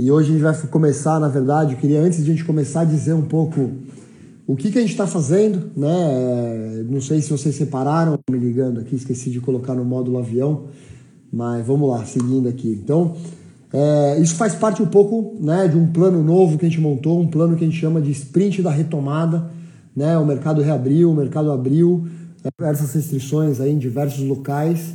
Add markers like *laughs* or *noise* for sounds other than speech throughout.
E hoje a gente vai começar, na verdade, eu queria antes de a gente começar dizer um pouco o que, que a gente está fazendo, né? Não sei se vocês separaram, me ligando aqui, esqueci de colocar no módulo avião, mas vamos lá, seguindo aqui. Então, é, isso faz parte um pouco né, de um plano novo que a gente montou, um plano que a gente chama de sprint da retomada. Né? O mercado reabriu, o mercado abriu, diversas restrições aí em diversos locais.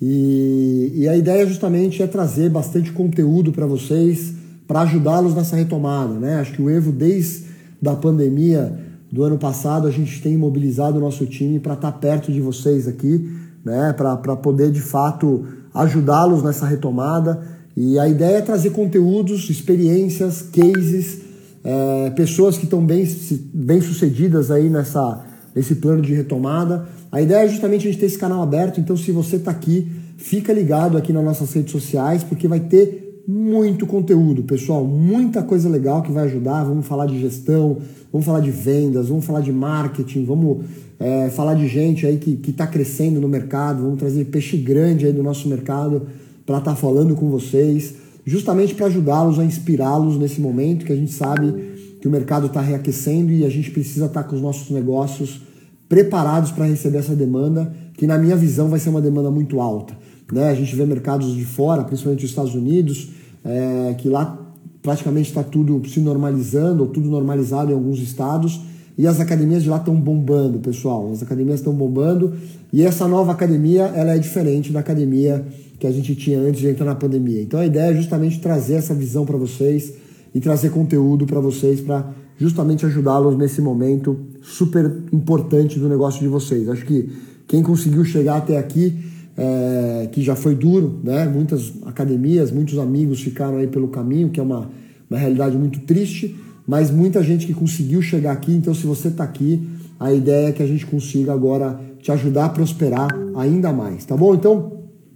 E, e a ideia justamente é trazer bastante conteúdo para vocês, para ajudá-los nessa retomada. Né? Acho que o Evo, desde a pandemia do ano passado, a gente tem mobilizado o nosso time para estar tá perto de vocês aqui, né? para poder de fato ajudá-los nessa retomada. E a ideia é trazer conteúdos, experiências, cases, é, pessoas que estão bem, bem sucedidas aí nessa, nesse plano de retomada. A ideia é justamente a gente ter esse canal aberto, então se você está aqui, fica ligado aqui nas nossas redes sociais, porque vai ter muito conteúdo, pessoal, muita coisa legal que vai ajudar. Vamos falar de gestão, vamos falar de vendas, vamos falar de marketing, vamos é, falar de gente aí que está crescendo no mercado, vamos trazer peixe grande aí do nosso mercado para estar tá falando com vocês, justamente para ajudá-los a inspirá-los nesse momento que a gente sabe que o mercado está reaquecendo e a gente precisa estar tá com os nossos negócios preparados para receber essa demanda, que na minha visão vai ser uma demanda muito alta. Né? A gente vê mercados de fora, principalmente os Estados Unidos, é, que lá praticamente está tudo se normalizando, ou tudo normalizado em alguns estados, e as academias de lá estão bombando, pessoal. As academias estão bombando, e essa nova academia ela é diferente da academia que a gente tinha antes de entrar na pandemia. Então a ideia é justamente trazer essa visão para vocês e trazer conteúdo para vocês para justamente ajudá-los nesse momento super importante do negócio de vocês. Acho que quem conseguiu chegar até aqui, é, que já foi duro, né? Muitas academias, muitos amigos ficaram aí pelo caminho, que é uma, uma realidade muito triste, mas muita gente que conseguiu chegar aqui. Então, se você está aqui, a ideia é que a gente consiga agora te ajudar a prosperar ainda mais, tá bom? Então,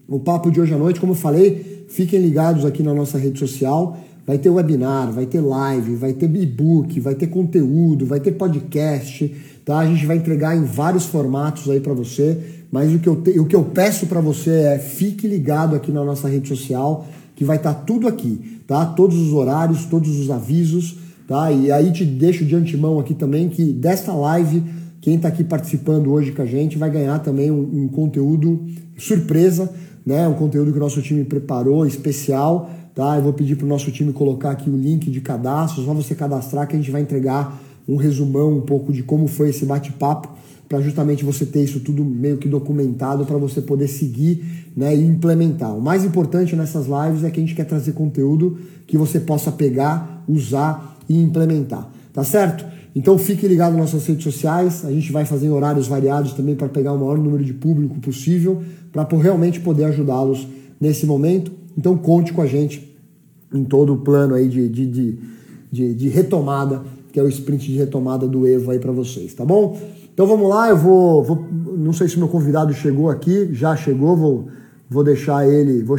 o papo de hoje à noite, como eu falei, fiquem ligados aqui na nossa rede social. Vai ter webinar, vai ter live, vai ter e-book, vai ter conteúdo, vai ter podcast, tá? A gente vai entregar em vários formatos aí para você, mas o que eu, te, o que eu peço para você é fique ligado aqui na nossa rede social, que vai estar tá tudo aqui, tá? Todos os horários, todos os avisos, tá? E aí te deixo de antemão aqui também que desta live, quem está aqui participando hoje com a gente vai ganhar também um, um conteúdo surpresa, né? Um conteúdo que o nosso time preparou especial tá? Eu vou pedir para o nosso time colocar aqui o link de cadastro, só você cadastrar que a gente vai entregar um resumão um pouco de como foi esse bate-papo, para justamente você ter isso tudo meio que documentado para você poder seguir né, e implementar. O mais importante nessas lives é que a gente quer trazer conteúdo que você possa pegar, usar e implementar, tá certo? Então fique ligado nas nossas redes sociais, a gente vai fazer horários variados também para pegar o maior número de público possível, para realmente poder ajudá-los nesse momento. Então conte com a gente em todo o plano aí de, de, de, de, de retomada, que é o sprint de retomada do Evo aí para vocês, tá bom? Então vamos lá, eu vou, vou, Não sei se meu convidado chegou aqui, já chegou, vou, vou deixar ele. Vou...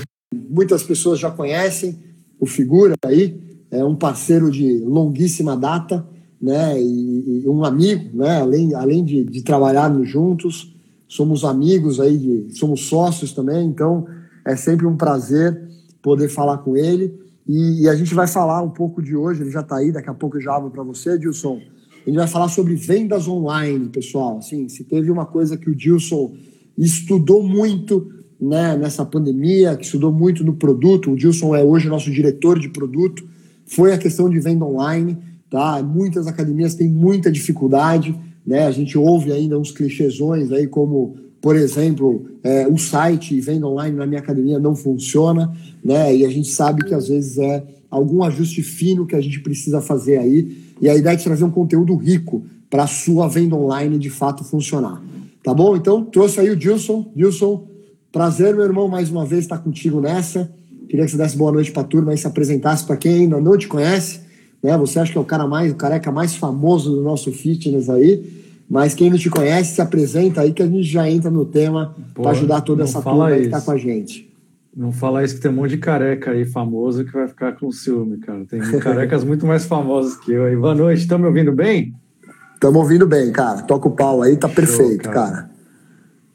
Muitas pessoas já conhecem o Figura aí, é um parceiro de longuíssima data, né? E, e um amigo, né? Além, além de, de trabalharmos juntos, somos amigos aí, de, somos sócios também, então é sempre um prazer poder falar com ele. E, e a gente vai falar um pouco de hoje, ele já está aí, daqui a pouco eu já abro para você, Dilson. Gente vai falar sobre vendas online, pessoal. Assim, se teve uma coisa que o Dilson estudou muito né, nessa pandemia, que estudou muito no produto, o Dilson é hoje nosso diretor de produto, foi a questão de venda online. Tá? Muitas academias têm muita dificuldade, né? A gente ouve ainda uns clichêsões aí como por exemplo, é, o site venda online na minha academia não funciona, né? E a gente sabe que às vezes é algum ajuste fino que a gente precisa fazer aí. E a ideia é trazer um conteúdo rico para a sua venda online de fato funcionar. Tá bom? Então, trouxe aí o Dilson. Dilson, prazer, meu irmão, mais uma vez estar contigo nessa. Queria que você desse boa noite para a turma e se apresentasse para quem ainda não te conhece. Né? Você acha que é o cara mais, o careca mais famoso do nosso fitness aí. Mas quem não te conhece, se apresenta aí que a gente já entra no tema para ajudar toda essa turma que está com a gente. Não fala isso que tem um monte de careca aí famoso que vai ficar com ciúme, cara. Tem carecas *laughs* muito mais famosos que eu aí. Boa noite, estão me ouvindo bem? Estamos ouvindo bem, cara. Toca o pau aí, tá Show, perfeito, cara. cara.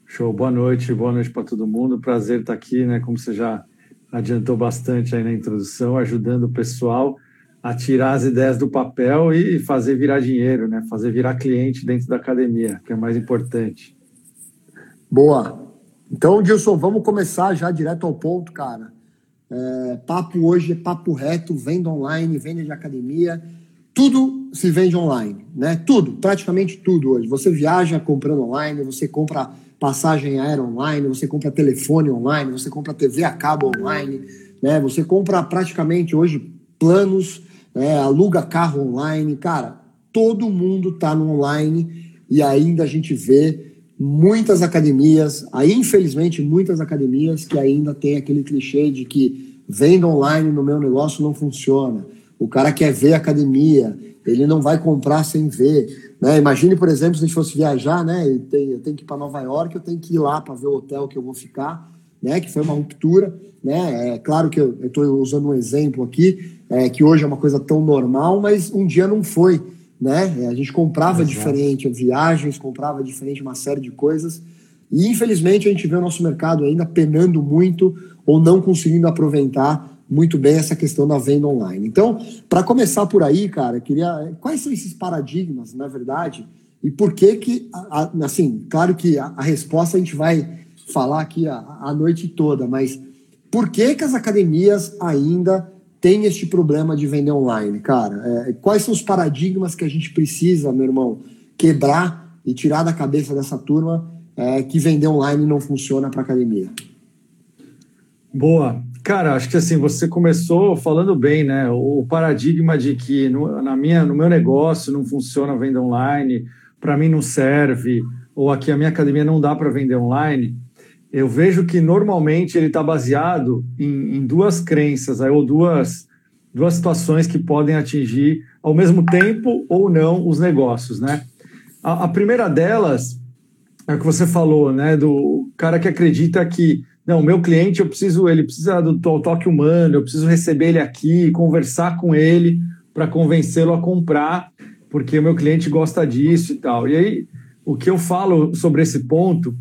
Show, boa noite, boa noite para todo mundo. Prazer estar aqui, né? Como você já adiantou bastante aí na introdução, ajudando o pessoal a tirar as ideias do papel e fazer virar dinheiro, né? Fazer virar cliente dentro da academia, que é mais importante. Boa. Então, Dilson, vamos começar já direto ao ponto, cara. É, papo hoje é papo reto, venda online, venda de academia, tudo se vende online, né? Tudo, praticamente tudo hoje. Você viaja comprando online, você compra passagem aérea online, você compra telefone online, você compra TV a cabo online, né? Você compra praticamente hoje planos, né? aluga carro online, cara. Todo mundo está no online e ainda a gente vê muitas academias, aí infelizmente muitas academias que ainda tem aquele clichê de que venda online no meu negócio não funciona. O cara quer ver academia, ele não vai comprar sem ver. Né? Imagine, por exemplo, se a gente fosse viajar, né? Eu tenho, eu tenho que ir para Nova York, eu tenho que ir lá para ver o hotel que eu vou ficar, né? Que foi uma ruptura, né? É claro que eu estou usando um exemplo aqui, é, que hoje é uma coisa tão normal, mas um dia não foi né? A gente comprava Exato. diferente viagens, comprava diferente uma série de coisas. E infelizmente a gente vê o nosso mercado ainda penando muito ou não conseguindo aproveitar muito bem essa questão da venda online. Então, para começar por aí, cara, queria quais são esses paradigmas, na verdade, e por que que assim, claro que a, a resposta a gente vai falar aqui a, a noite toda, mas por que que as academias ainda tem este problema de vender online, cara? É, quais são os paradigmas que a gente precisa, meu irmão, quebrar e tirar da cabeça dessa turma é, que vender online não funciona para academia? Boa. Cara, acho que assim, você começou falando bem, né? O paradigma de que no, na minha, no meu negócio não funciona a venda online, para mim não serve, ou aqui a minha academia não dá para vender online eu vejo que normalmente ele está baseado em, em, duas crenças, ou duas, duas situações que podem atingir ao mesmo tempo ou não os negócios, né? A, a primeira delas é o que você falou, né? Do cara que acredita que não, meu cliente eu preciso, ele precisa do toque humano, eu preciso receber ele aqui, conversar com ele para convencê-lo a comprar, porque o meu cliente gosta disso e tal. E aí, o que eu falo sobre esse ponto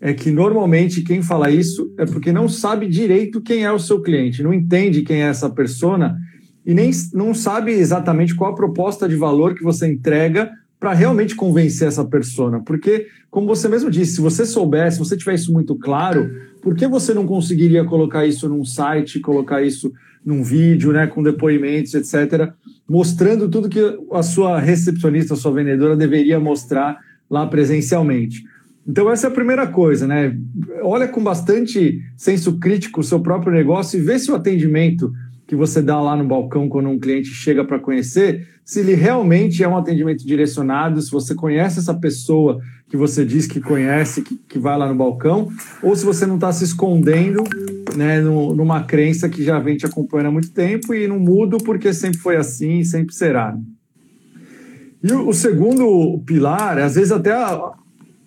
é que normalmente quem fala isso é porque não sabe direito quem é o seu cliente, não entende quem é essa persona e nem não sabe exatamente qual a proposta de valor que você entrega para realmente convencer essa persona. Porque, como você mesmo disse, se você soubesse, se você tivesse isso muito claro, por que você não conseguiria colocar isso num site, colocar isso num vídeo, né, com depoimentos, etc., mostrando tudo que a sua recepcionista, a sua vendedora deveria mostrar lá presencialmente? Então, essa é a primeira coisa, né? Olha com bastante senso crítico o seu próprio negócio e vê se o atendimento que você dá lá no balcão quando um cliente chega para conhecer, se ele realmente é um atendimento direcionado, se você conhece essa pessoa que você diz que conhece, que, que vai lá no balcão, ou se você não está se escondendo né, no, numa crença que já vem te acompanhando há muito tempo e não muda porque sempre foi assim e sempre será. E o, o segundo pilar, às vezes até a,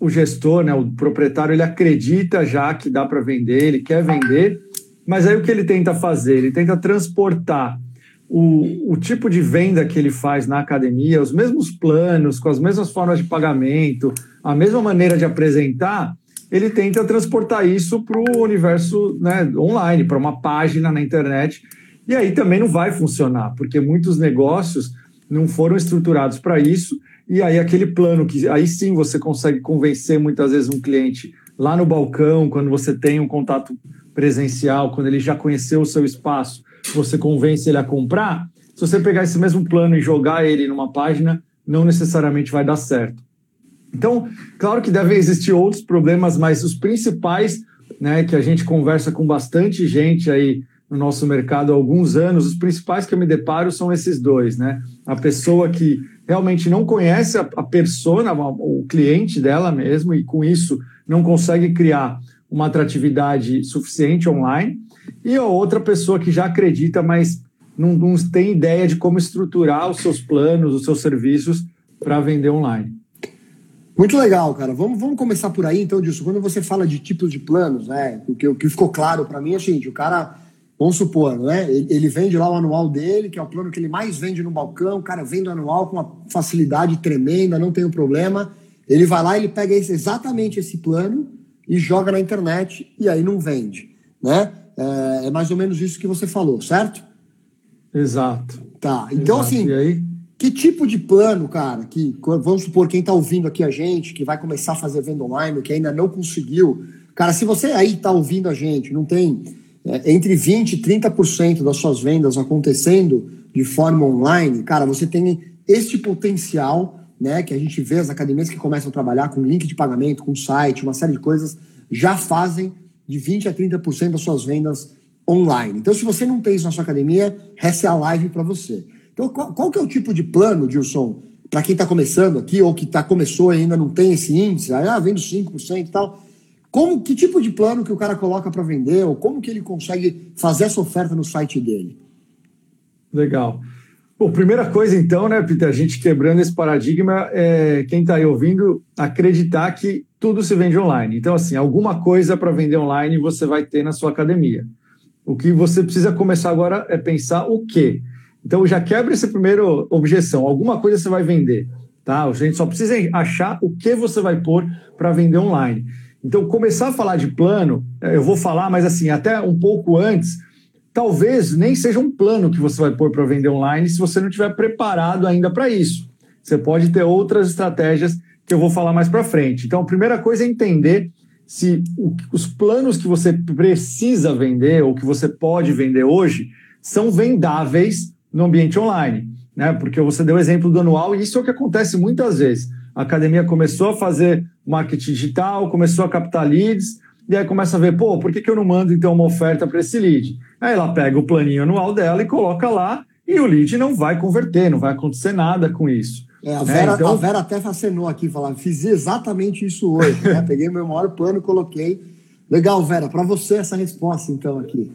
o gestor, né, o proprietário, ele acredita já que dá para vender, ele quer vender, mas aí o que ele tenta fazer? Ele tenta transportar o, o tipo de venda que ele faz na academia, os mesmos planos, com as mesmas formas de pagamento, a mesma maneira de apresentar, ele tenta transportar isso para o universo né, online, para uma página na internet. E aí também não vai funcionar, porque muitos negócios não foram estruturados para isso e aí aquele plano que aí sim você consegue convencer muitas vezes um cliente lá no balcão, quando você tem um contato presencial, quando ele já conheceu o seu espaço, você convence ele a comprar. Se você pegar esse mesmo plano e jogar ele numa página, não necessariamente vai dar certo. Então, claro que devem existir outros problemas, mas os principais, né, que a gente conversa com bastante gente aí no nosso mercado há alguns anos, os principais que eu me deparo são esses dois, né? A pessoa que realmente não conhece a, a persona, o cliente dela mesmo, e com isso não consegue criar uma atratividade suficiente online, e a outra pessoa que já acredita, mas não, não tem ideia de como estruturar os seus planos, os seus serviços para vender online. Muito legal, cara. Vamos, vamos começar por aí, então, disso. Quando você fala de tipos de planos, né? O que, o que ficou claro para mim é o seguinte: o cara Vamos supor, né? Ele vende lá o anual dele, que é o plano que ele mais vende no balcão. O cara vende o anual com uma facilidade tremenda, não tem um problema. Ele vai lá, ele pega esse, exatamente esse plano e joga na internet e aí não vende, né? É, é, mais ou menos isso que você falou, certo? Exato. Tá. Então, Exato. assim, e aí? que tipo de plano, cara, que vamos supor quem está ouvindo aqui a gente, que vai começar a fazer venda online, que ainda não conseguiu. Cara, se você aí está ouvindo a gente, não tem é, entre 20% e 30% das suas vendas acontecendo de forma online, cara, você tem este potencial, né, que a gente vê as academias que começam a trabalhar com link de pagamento, com site, uma série de coisas, já fazem de 20% a 30% das suas vendas online. Então, se você não tem isso na sua academia, essa é a live para você. Então, qual, qual, que é o tipo de plano, Dilson, para quem está começando aqui, ou que tá, começou e ainda não tem esse índice, ah, vendo 5% e tal. Como, que tipo de plano que o cara coloca para vender, ou como que ele consegue fazer essa oferta no site dele? Legal. Bom, primeira coisa então, né, Peter, a gente quebrando esse paradigma, é, quem está aí ouvindo, acreditar que tudo se vende online. Então, assim, alguma coisa para vender online você vai ter na sua academia. O que você precisa começar agora é pensar o quê? Então já quebra essa primeira objeção. Alguma coisa você vai vender, tá? A gente só precisa achar o que você vai pôr para vender online. Então começar a falar de plano, eu vou falar, mas assim até um pouco antes, talvez nem seja um plano que você vai pôr para vender online se você não estiver preparado ainda para isso. Você pode ter outras estratégias que eu vou falar mais para frente. Então a primeira coisa é entender se os planos que você precisa vender ou que você pode vender hoje são vendáveis no ambiente online, né? Porque você deu o exemplo do anual e isso é o que acontece muitas vezes. A academia começou a fazer marketing digital, começou a captar leads, e aí começa a ver, pô, por que, que eu não mando então uma oferta para esse lead? Aí ela pega o planinho anual dela e coloca lá, e o lead não vai converter, não vai acontecer nada com isso. É, a, Vera, é, então... a Vera até facenou aqui, falando, fiz exatamente isso hoje, né? *laughs* Peguei meu maior plano e coloquei. Legal, Vera, para você essa resposta então aqui.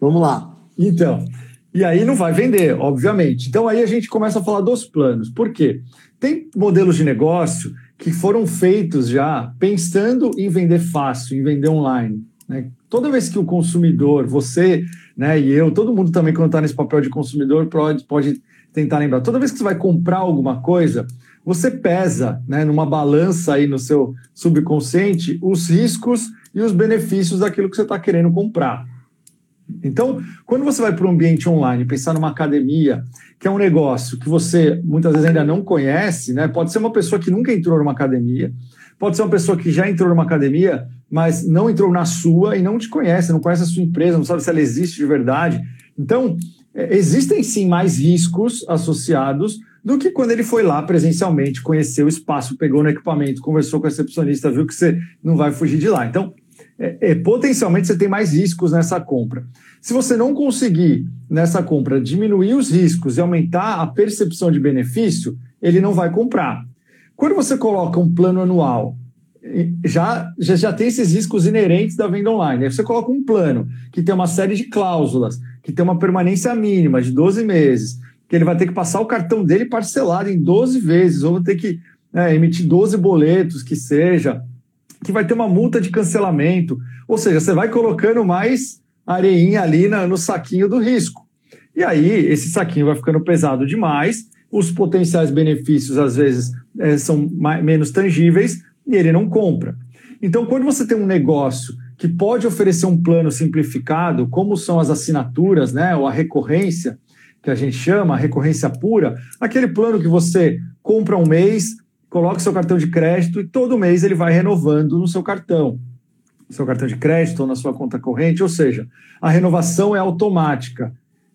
Vamos lá. Então, e aí não vai vender, obviamente. Então aí a gente começa a falar dos planos. Por quê? Tem modelos de negócio que foram feitos já pensando em vender fácil, em vender online. Né? Toda vez que o consumidor, você né, e eu, todo mundo também, quando está nesse papel de consumidor, pode, pode tentar lembrar. Toda vez que você vai comprar alguma coisa, você pesa né, numa balança aí no seu subconsciente os riscos e os benefícios daquilo que você está querendo comprar. Então, quando você vai para um ambiente online, pensar numa academia, que é um negócio que você muitas vezes ainda não conhece, né? Pode ser uma pessoa que nunca entrou numa academia, pode ser uma pessoa que já entrou numa academia, mas não entrou na sua e não te conhece, não conhece a sua empresa, não sabe se ela existe de verdade. Então, é, existem sim mais riscos associados do que quando ele foi lá presencialmente, conheceu o espaço, pegou no equipamento, conversou com a recepcionista, viu que você não vai fugir de lá. Então, é, é, potencialmente você tem mais riscos nessa compra. Se você não conseguir, nessa compra, diminuir os riscos e aumentar a percepção de benefício, ele não vai comprar. Quando você coloca um plano anual, já, já, já tem esses riscos inerentes da venda online. Aí você coloca um plano que tem uma série de cláusulas, que tem uma permanência mínima de 12 meses, que ele vai ter que passar o cartão dele parcelado em 12 vezes, ou vai ter que né, emitir 12 boletos, que seja que vai ter uma multa de cancelamento. Ou seja, você vai colocando mais areinha ali no saquinho do risco. E aí, esse saquinho vai ficando pesado demais, os potenciais benefícios, às vezes, é, são mais, menos tangíveis e ele não compra. Então, quando você tem um negócio que pode oferecer um plano simplificado, como são as assinaturas, né, ou a recorrência, que a gente chama, a recorrência pura, aquele plano que você compra um mês, coloque seu cartão de crédito e todo mês ele vai renovando no seu cartão, no seu cartão de crédito ou na sua conta corrente, ou seja, a renovação é automática.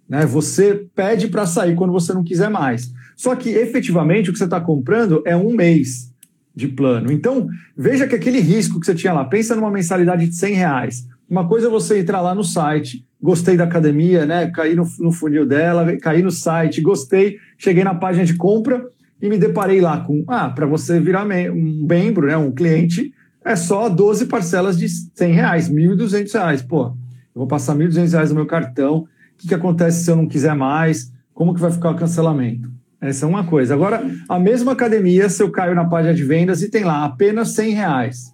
Né? Você pede para sair quando você não quiser mais. Só que efetivamente o que você está comprando é um mês de plano. Então, veja que aquele risco que você tinha lá, pensa numa mensalidade de 100 reais. Uma coisa é você entrar lá no site, gostei da academia, né? Caí no, no funil dela, caí no site, gostei, cheguei na página de compra, e me deparei lá com, ah, para você virar um membro, né, um cliente, é só 12 parcelas de 100 reais, 1.200 reais. Pô, eu vou passar 1.200 reais no meu cartão, o que, que acontece se eu não quiser mais? Como que vai ficar o cancelamento? Essa é uma coisa. Agora, a mesma academia, se eu caio na página de vendas e tem lá apenas 100 reais,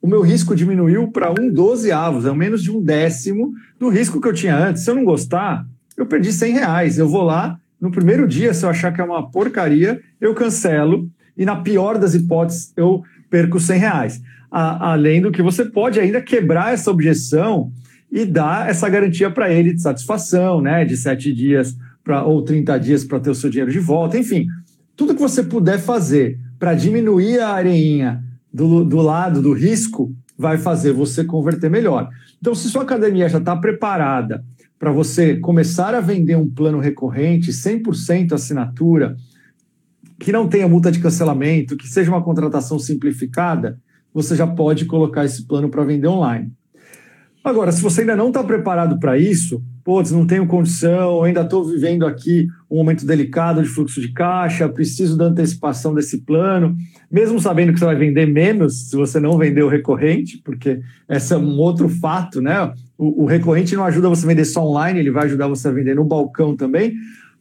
o meu risco diminuiu para um dozeavos, é menos de um décimo do risco que eu tinha antes. Se eu não gostar, eu perdi 100 reais. Eu vou lá, no primeiro dia, se eu achar que é uma porcaria, eu cancelo e, na pior das hipóteses, eu perco 100 reais. A, além do que você pode ainda quebrar essa objeção e dar essa garantia para ele de satisfação, né? De sete dias pra, ou 30 dias para ter o seu dinheiro de volta, enfim, tudo que você puder fazer para diminuir a areinha do, do lado do risco vai fazer você converter melhor. Então, se sua academia já está preparada para você começar a vender um plano recorrente, 100% assinatura, que não tenha multa de cancelamento, que seja uma contratação simplificada, você já pode colocar esse plano para vender online. Agora, se você ainda não está preparado para isso, putz, não tenho condição, ainda estou vivendo aqui um momento delicado de fluxo de caixa, preciso da antecipação desse plano, mesmo sabendo que você vai vender menos se você não vender o recorrente, porque esse é um outro fato, né? O, o recorrente não ajuda você a vender só online, ele vai ajudar você a vender no balcão também.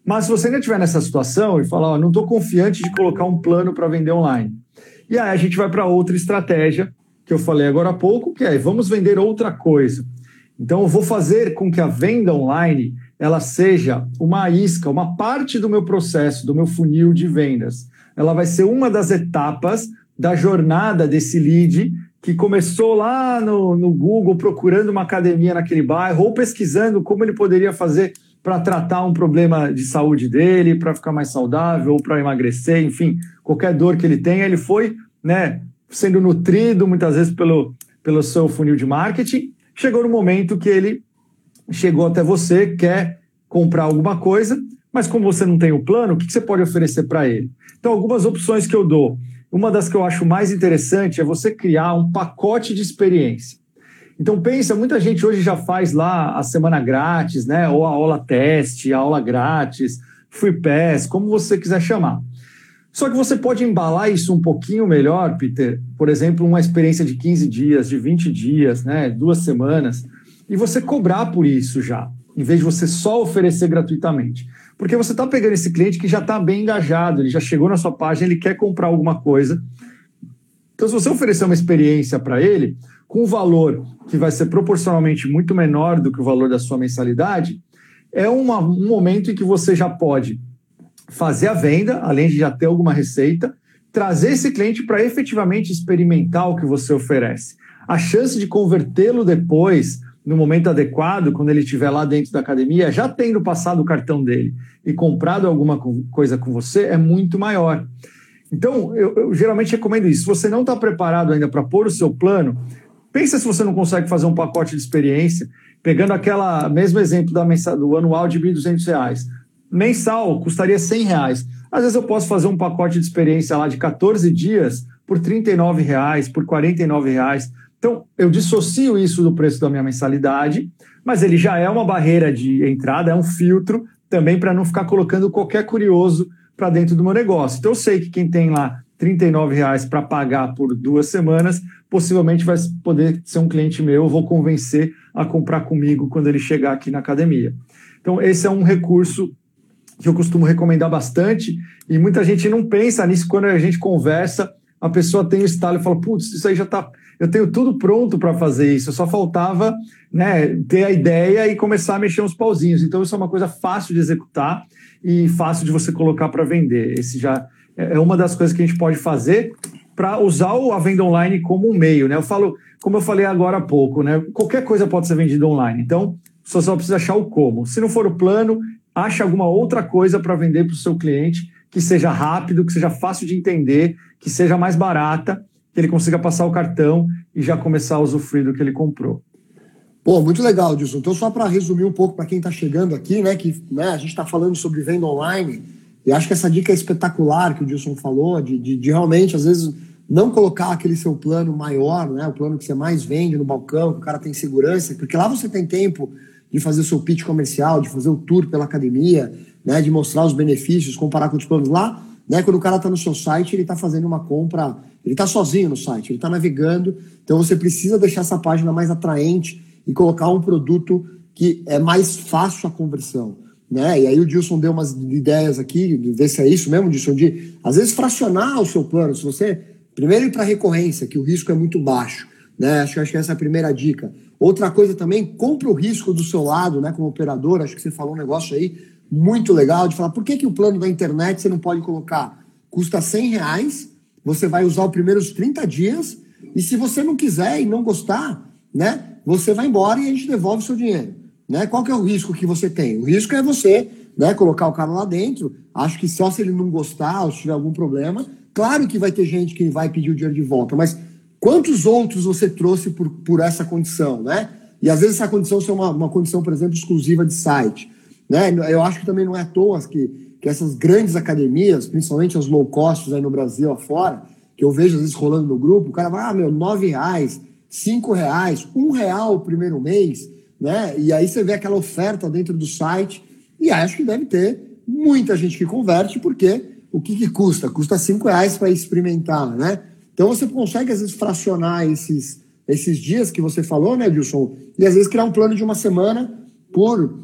Mas se você ainda estiver nessa situação e falar, não estou confiante de colocar um plano para vender online. E aí a gente vai para outra estratégia que eu falei agora há pouco, que é vamos vender outra coisa. Então, eu vou fazer com que a venda online ela seja uma isca, uma parte do meu processo, do meu funil de vendas. Ela vai ser uma das etapas da jornada desse lead que começou lá no, no Google procurando uma academia naquele bairro ou pesquisando como ele poderia fazer para tratar um problema de saúde dele, para ficar mais saudável ou para emagrecer, enfim, qualquer dor que ele tenha, ele foi né, sendo nutrido muitas vezes pelo, pelo seu funil de marketing chegou no momento que ele chegou até você, quer comprar alguma coisa, mas como você não tem o plano, o que você pode oferecer para ele? Então, algumas opções que eu dou. Uma das que eu acho mais interessante é você criar um pacote de experiência. Então pensa, muita gente hoje já faz lá a semana grátis, né? Ou a aula teste, a aula grátis, free pass, como você quiser chamar. Só que você pode embalar isso um pouquinho melhor, Peter. Por exemplo, uma experiência de 15 dias, de 20 dias, né, duas semanas, e você cobrar por isso já, em vez de você só oferecer gratuitamente. Porque você está pegando esse cliente que já está bem engajado, ele já chegou na sua página, ele quer comprar alguma coisa. Então, se você oferecer uma experiência para ele, com um valor que vai ser proporcionalmente muito menor do que o valor da sua mensalidade, é uma, um momento em que você já pode fazer a venda, além de já ter alguma receita, trazer esse cliente para efetivamente experimentar o que você oferece. A chance de convertê-lo depois, no momento adequado, quando ele estiver lá dentro da academia, já tendo passado o cartão dele e comprado alguma coisa com você, é muito maior. Então, eu, eu geralmente recomendo isso. Se você não está preparado ainda para pôr o seu plano, pensa se você não consegue fazer um pacote de experiência, pegando aquela mesmo exemplo da mensal, do anual de R$ 1.200 mensal custaria 100 reais. Às vezes eu posso fazer um pacote de experiência lá de 14 dias por 39 reais, por 49 reais. Então, eu dissocio isso do preço da minha mensalidade, mas ele já é uma barreira de entrada, é um filtro também para não ficar colocando qualquer curioso para dentro do meu negócio. Então, eu sei que quem tem lá 39 reais para pagar por duas semanas, possivelmente vai poder ser um cliente meu, eu vou convencer a comprar comigo quando ele chegar aqui na academia. Então, esse é um recurso que eu costumo recomendar bastante, e muita gente não pensa nisso quando a gente conversa, a pessoa tem o estalo e fala, putz, isso aí já está, eu tenho tudo pronto para fazer isso, só faltava né, ter a ideia e começar a mexer uns pauzinhos. Então, isso é uma coisa fácil de executar e fácil de você colocar para vender. Esse já é, é uma das coisas que a gente pode fazer para usar a venda online como um meio. Né? Eu falo, como eu falei agora há pouco, né? qualquer coisa pode ser vendida online. Então, você só precisa achar o como. Se não for o plano, ache alguma outra coisa para vender para o seu cliente que seja rápido, que seja fácil de entender, que seja mais barata, que ele consiga passar o cartão e já começar a usufruir do que ele comprou. Pô, muito legal, Dilson. Então, só para resumir um pouco para quem está chegando aqui, né, que né, a gente está falando sobre venda online, e acho que essa dica é espetacular que o Dilson falou, de, de, de, realmente, às vezes, não colocar aquele seu plano maior, né, o plano que você mais vende no balcão, que o cara tem segurança, porque lá você tem tempo de fazer o seu pitch comercial, de fazer o tour pela academia, né, de mostrar os benefícios, comparar com os planos lá, né, quando o cara está no seu site, ele está fazendo uma compra, ele está sozinho no site, ele está navegando, então você precisa deixar essa página mais atraente e colocar um produto que é mais fácil a conversão. Né? E aí o Dilson deu umas ideias aqui, de ver se é isso mesmo, Dilson, de às vezes fracionar o seu plano. Se você primeiro ir para recorrência, que o risco é muito baixo, né? Acho, acho que essa é a primeira dica. Outra coisa também, compra o risco do seu lado, né, como operador. Acho que você falou um negócio aí muito legal de falar por que, que o plano da internet você não pode colocar? Custa 100 reais, você vai usar os primeiros 30 dias, e se você não quiser e não gostar, né, você vai embora e a gente devolve o seu dinheiro. Né? Qual que é o risco que você tem? O risco é você né, colocar o cara lá dentro. Acho que só se ele não gostar ou se tiver algum problema, claro que vai ter gente que vai pedir o dinheiro de volta, mas quantos outros você trouxe por, por essa condição, né? E às vezes essa condição é uma, uma condição, por exemplo, exclusiva de site. Né? Eu acho que também não é à toa que, que essas grandes academias, principalmente as low cost aí no Brasil afora, que eu vejo às vezes rolando no grupo, o cara vai, ah, meu, nove reais, cinco reais, um real o primeiro mês, né? E aí você vê aquela oferta dentro do site e acho que deve ter muita gente que converte, porque o que, que custa? Custa cinco reais para experimentar, né? Então você consegue, às vezes, fracionar esses, esses dias que você falou, né, Wilson? E às vezes criar um plano de uma semana por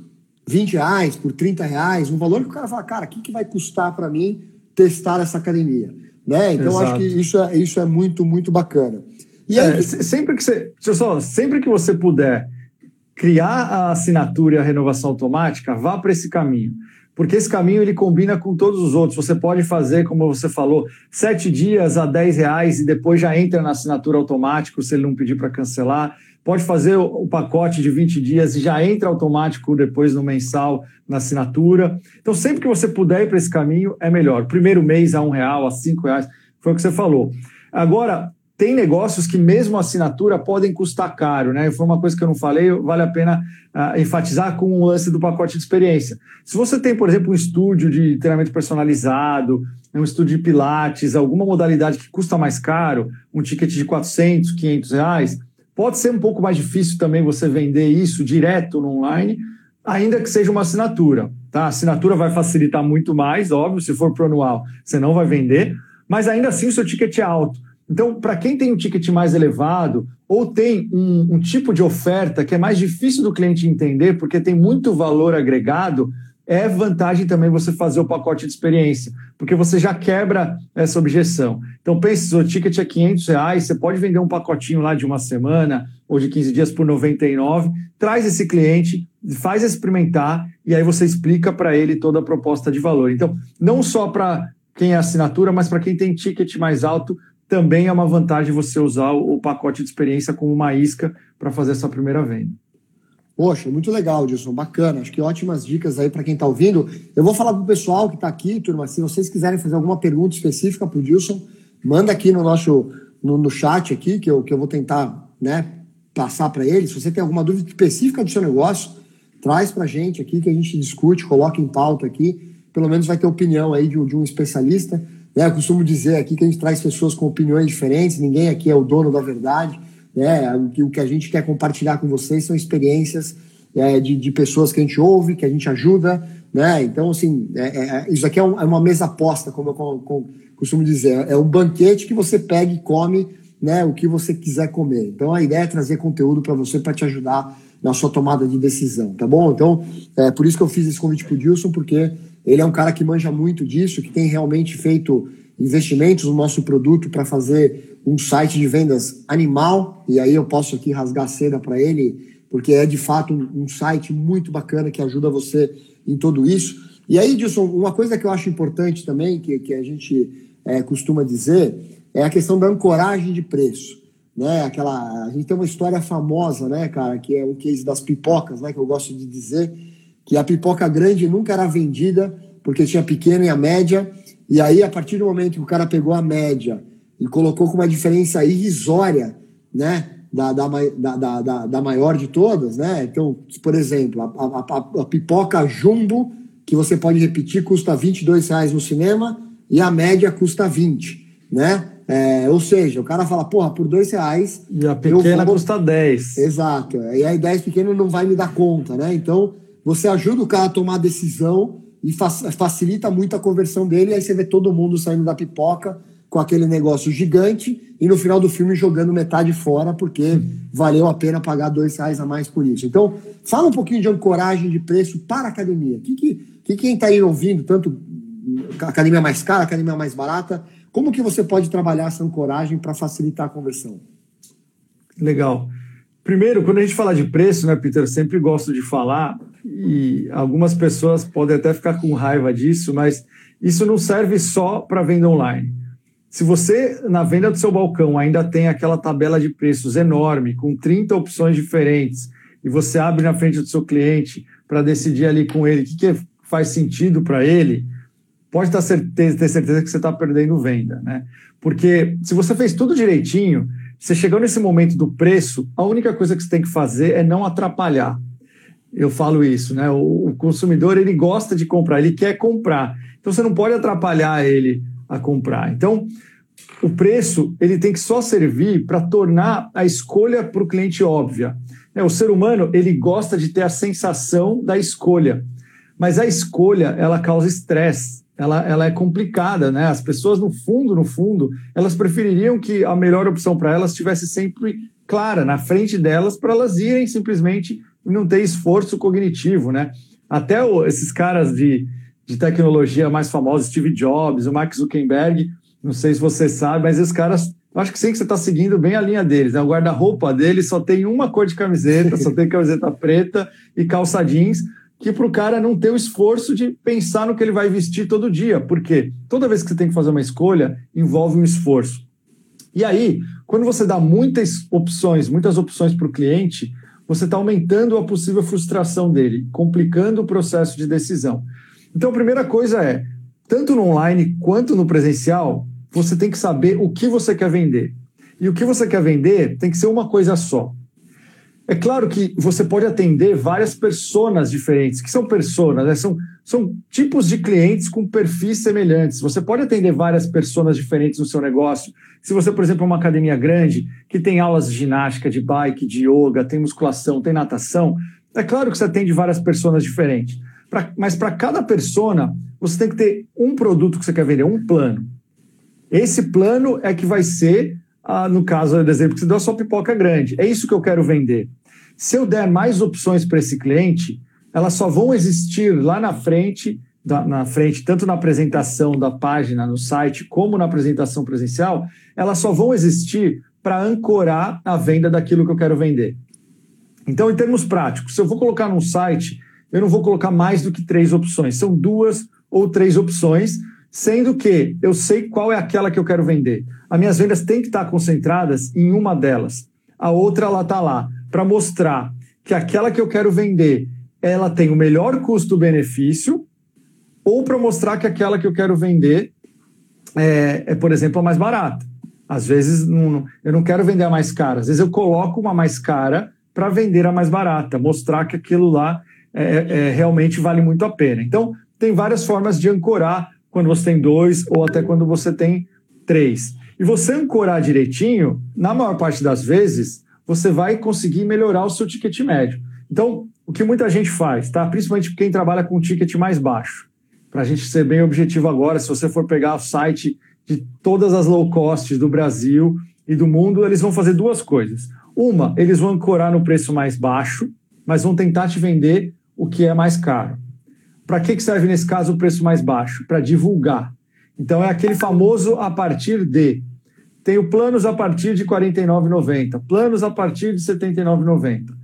20 reais, por 30 reais, um valor que o cara fala, cara, o que, que vai custar para mim testar essa academia? Né? Então Exato. acho que isso é, isso é muito, muito bacana. E aí, é, sempre que você, só, sempre que você puder criar a assinatura e a renovação automática, vá para esse caminho porque esse caminho ele combina com todos os outros. Você pode fazer, como você falou, sete dias a dez reais e depois já entra na assinatura automático se ele não pedir para cancelar. Pode fazer o pacote de 20 dias e já entra automático depois no mensal na assinatura. Então, sempre que você puder ir para esse caminho, é melhor. Primeiro mês a um real, a cinco reais, foi o que você falou. Agora, tem negócios que mesmo assinatura podem custar caro, né? Foi uma coisa que eu não falei, vale a pena uh, enfatizar com o lance do pacote de experiência. Se você tem, por exemplo, um estúdio de treinamento personalizado, um estúdio de pilates, alguma modalidade que custa mais caro, um ticket de 400, 500 reais, pode ser um pouco mais difícil também você vender isso direto no online, ainda que seja uma assinatura, tá? A assinatura vai facilitar muito mais, óbvio, se for pro anual, você não vai vender, mas ainda assim o seu ticket é alto. Então, para quem tem um ticket mais elevado ou tem um, um, tipo de oferta que é mais difícil do cliente entender, porque tem muito valor agregado, é vantagem também você fazer o pacote de experiência, porque você já quebra essa objeção. Então, pense, o ticket é 500 reais, você pode vender um pacotinho lá de uma semana ou de 15 dias por 99, traz esse cliente, faz experimentar e aí você explica para ele toda a proposta de valor. Então, não só para quem é assinatura, mas para quem tem ticket mais alto, também é uma vantagem você usar o pacote de experiência como uma isca para fazer essa primeira venda. Poxa, muito legal, Dilson, bacana. Acho que ótimas dicas aí para quem está ouvindo. Eu vou falar para o pessoal que está aqui, turma, se vocês quiserem fazer alguma pergunta específica para o Dilson, manda aqui no nosso no, no, chat aqui, que eu, que eu vou tentar né, passar para ele. Se você tem alguma dúvida específica do seu negócio, traz para a gente aqui que a gente discute, coloca em pauta aqui. Pelo menos vai ter opinião aí de, de um especialista. Né? Eu costumo dizer aqui que a gente traz pessoas com opiniões diferentes, ninguém aqui é o dono da verdade. Né? O que a gente quer compartilhar com vocês são experiências é, de, de, pessoas que a gente ouve, que a gente ajuda. Né? Então, assim, é, é, é isso aqui é, um, é, uma mesa posta, como eu com, com, costumo dizer. É um banquete que você pega e come né, o que você quiser comer. Então, a ideia é trazer conteúdo para você, para te ajudar na sua tomada de decisão, tá bom? Então, é por isso que eu fiz esse convite para o Dilson, porque ele é um cara que manja muito disso, que tem realmente feito investimentos no nosso produto para fazer um site de vendas animal. E aí eu posso aqui rasgar seda para ele, porque é de fato um, um, site muito bacana que ajuda você em tudo isso. E aí, Dilson, uma coisa que eu acho importante também, que, que a gente é, costuma dizer, é a questão da ancoragem de preço. Né? Aquela, a gente tem uma história famosa, né, cara, que é o case das pipocas, né, que eu gosto de dizer que a pipoca grande nunca era vendida porque tinha pequena e a média, e aí a partir do momento que o cara pegou a média e colocou com uma diferença irrisória, né, da, da, da, da, da maior de todas, né, então, por exemplo, a, a, a, pipoca jumbo, que você pode repetir, custa 22 reais no cinema, e a média custa 20, né, é, ou seja, o cara fala, porra, por dois reais. E a pequena vou... custa 10. Exato. E aí 10 pequeno não vai me dar conta, né? Então, você ajuda o cara a tomar decisão e facilita muito a conversão dele. E aí você vê todo mundo saindo da pipoca com aquele negócio gigante e no final do filme jogando metade fora porque valeu a pena pagar dois reais a mais por isso. Então, fala um pouquinho de ancoragem de preço para a academia. O que, que, que quem está aí ouvindo, tanto academia mais cara, academia mais barata, como que você pode trabalhar essa ancoragem para facilitar a conversão? Legal. Primeiro, quando a gente fala de preço, né, Peter, eu sempre gosto de falar, e algumas pessoas podem até ficar com raiva disso, mas isso não serve só para venda online. Se você, na venda do seu balcão, ainda tem aquela tabela de preços enorme, com 30 opções diferentes, e você abre na frente do seu cliente para decidir ali com ele o que, que faz sentido para ele, pode ter certeza, ter certeza que você está perdendo venda, né? Porque se você fez tudo direitinho, você chegou nesse momento do preço, a única coisa que você tem que fazer é não atrapalhar. Eu falo isso, né? O, o consumidor ele gosta de comprar, ele quer comprar. Então você não pode atrapalhar ele a comprar. Então o preço ele tem que só servir para tornar a escolha para o cliente óbvia. É, o ser humano ele gosta de ter a sensação da escolha, mas a escolha ela causa estresse ela, ela é complicada, né? As pessoas, no fundo, no fundo, elas prefeririam que a melhor opção para elas estivesse sempre clara, na frente delas, para elas irem simplesmente não ter esforço cognitivo, né? Até o, esses caras de, de tecnologia mais famosos, Steve Jobs, o Mark Zuckerberg, não sei se você sabe, mas esses caras, acho que sim que você está seguindo bem a linha deles, né? O guarda-roupa deles só tem uma cor de camiseta, só tem camiseta preta e calça jeans, que para o cara não ter o esforço de pensar no que ele vai vestir todo dia, porque toda vez que você tem que fazer uma escolha, envolve um esforço. E aí, quando você dá muitas opções, muitas opções para o cliente, você está aumentando a possível frustração dele, complicando o processo de decisão. Então, a primeira coisa é, tanto no online quanto no presencial, você tem que saber o que você quer vender. E o que você quer vender tem que ser uma coisa só. É claro que você pode atender várias personas diferentes. que são personas? Né? São, são tipos de clientes com perfis semelhantes. Você pode atender várias pessoas diferentes no seu negócio. Se você, por exemplo, é uma academia grande que tem aulas de ginástica, de bike, de yoga, tem musculação, tem natação, é claro que você atende várias pessoas diferentes. Pra, mas para cada persona, você tem que ter um produto que você quer vender, um plano. Esse plano é que vai ser ah, no caso do exemplo que você deu, a sua pipoca grande. É isso que eu quero vender. Se eu der mais opções para esse cliente, elas só vão existir lá na frente, na frente, tanto na apresentação da página no site, como na apresentação presencial, elas só vão existir para ancorar a venda daquilo que eu quero vender. Então, em termos práticos, se eu vou colocar num site, eu não vou colocar mais do que três opções, são duas ou três opções, sendo que eu sei qual é aquela que eu quero vender. As minhas vendas têm que estar concentradas em uma delas. A outra ela está lá para mostrar que aquela que eu quero vender ela tem o melhor custo-benefício, ou para mostrar que aquela que eu quero vender é, é, por exemplo, a mais barata. Às vezes não, eu não quero vender a mais cara, às vezes eu coloco uma mais cara para vender a mais barata, mostrar que aquilo lá é, é, realmente vale muito a pena. Então, tem várias formas de ancorar quando você tem dois ou até quando você tem três. E você ancorar direitinho, na maior parte das vezes, você vai conseguir melhorar o seu ticket médio. Então, o que muita gente faz, tá? Principalmente quem trabalha com ticket mais baixo. Para a gente ser bem objetivo agora, se você for pegar o site de todas as low costs do Brasil e do mundo, eles vão fazer duas coisas. Uma, eles vão ancorar no preço mais baixo, mas vão tentar te vender o que é mais caro. Para que serve nesse caso o preço mais baixo? Para divulgar. Então é aquele famoso a partir de. Tenho planos a partir de R$ 49,90, planos a partir de R$ 79,90.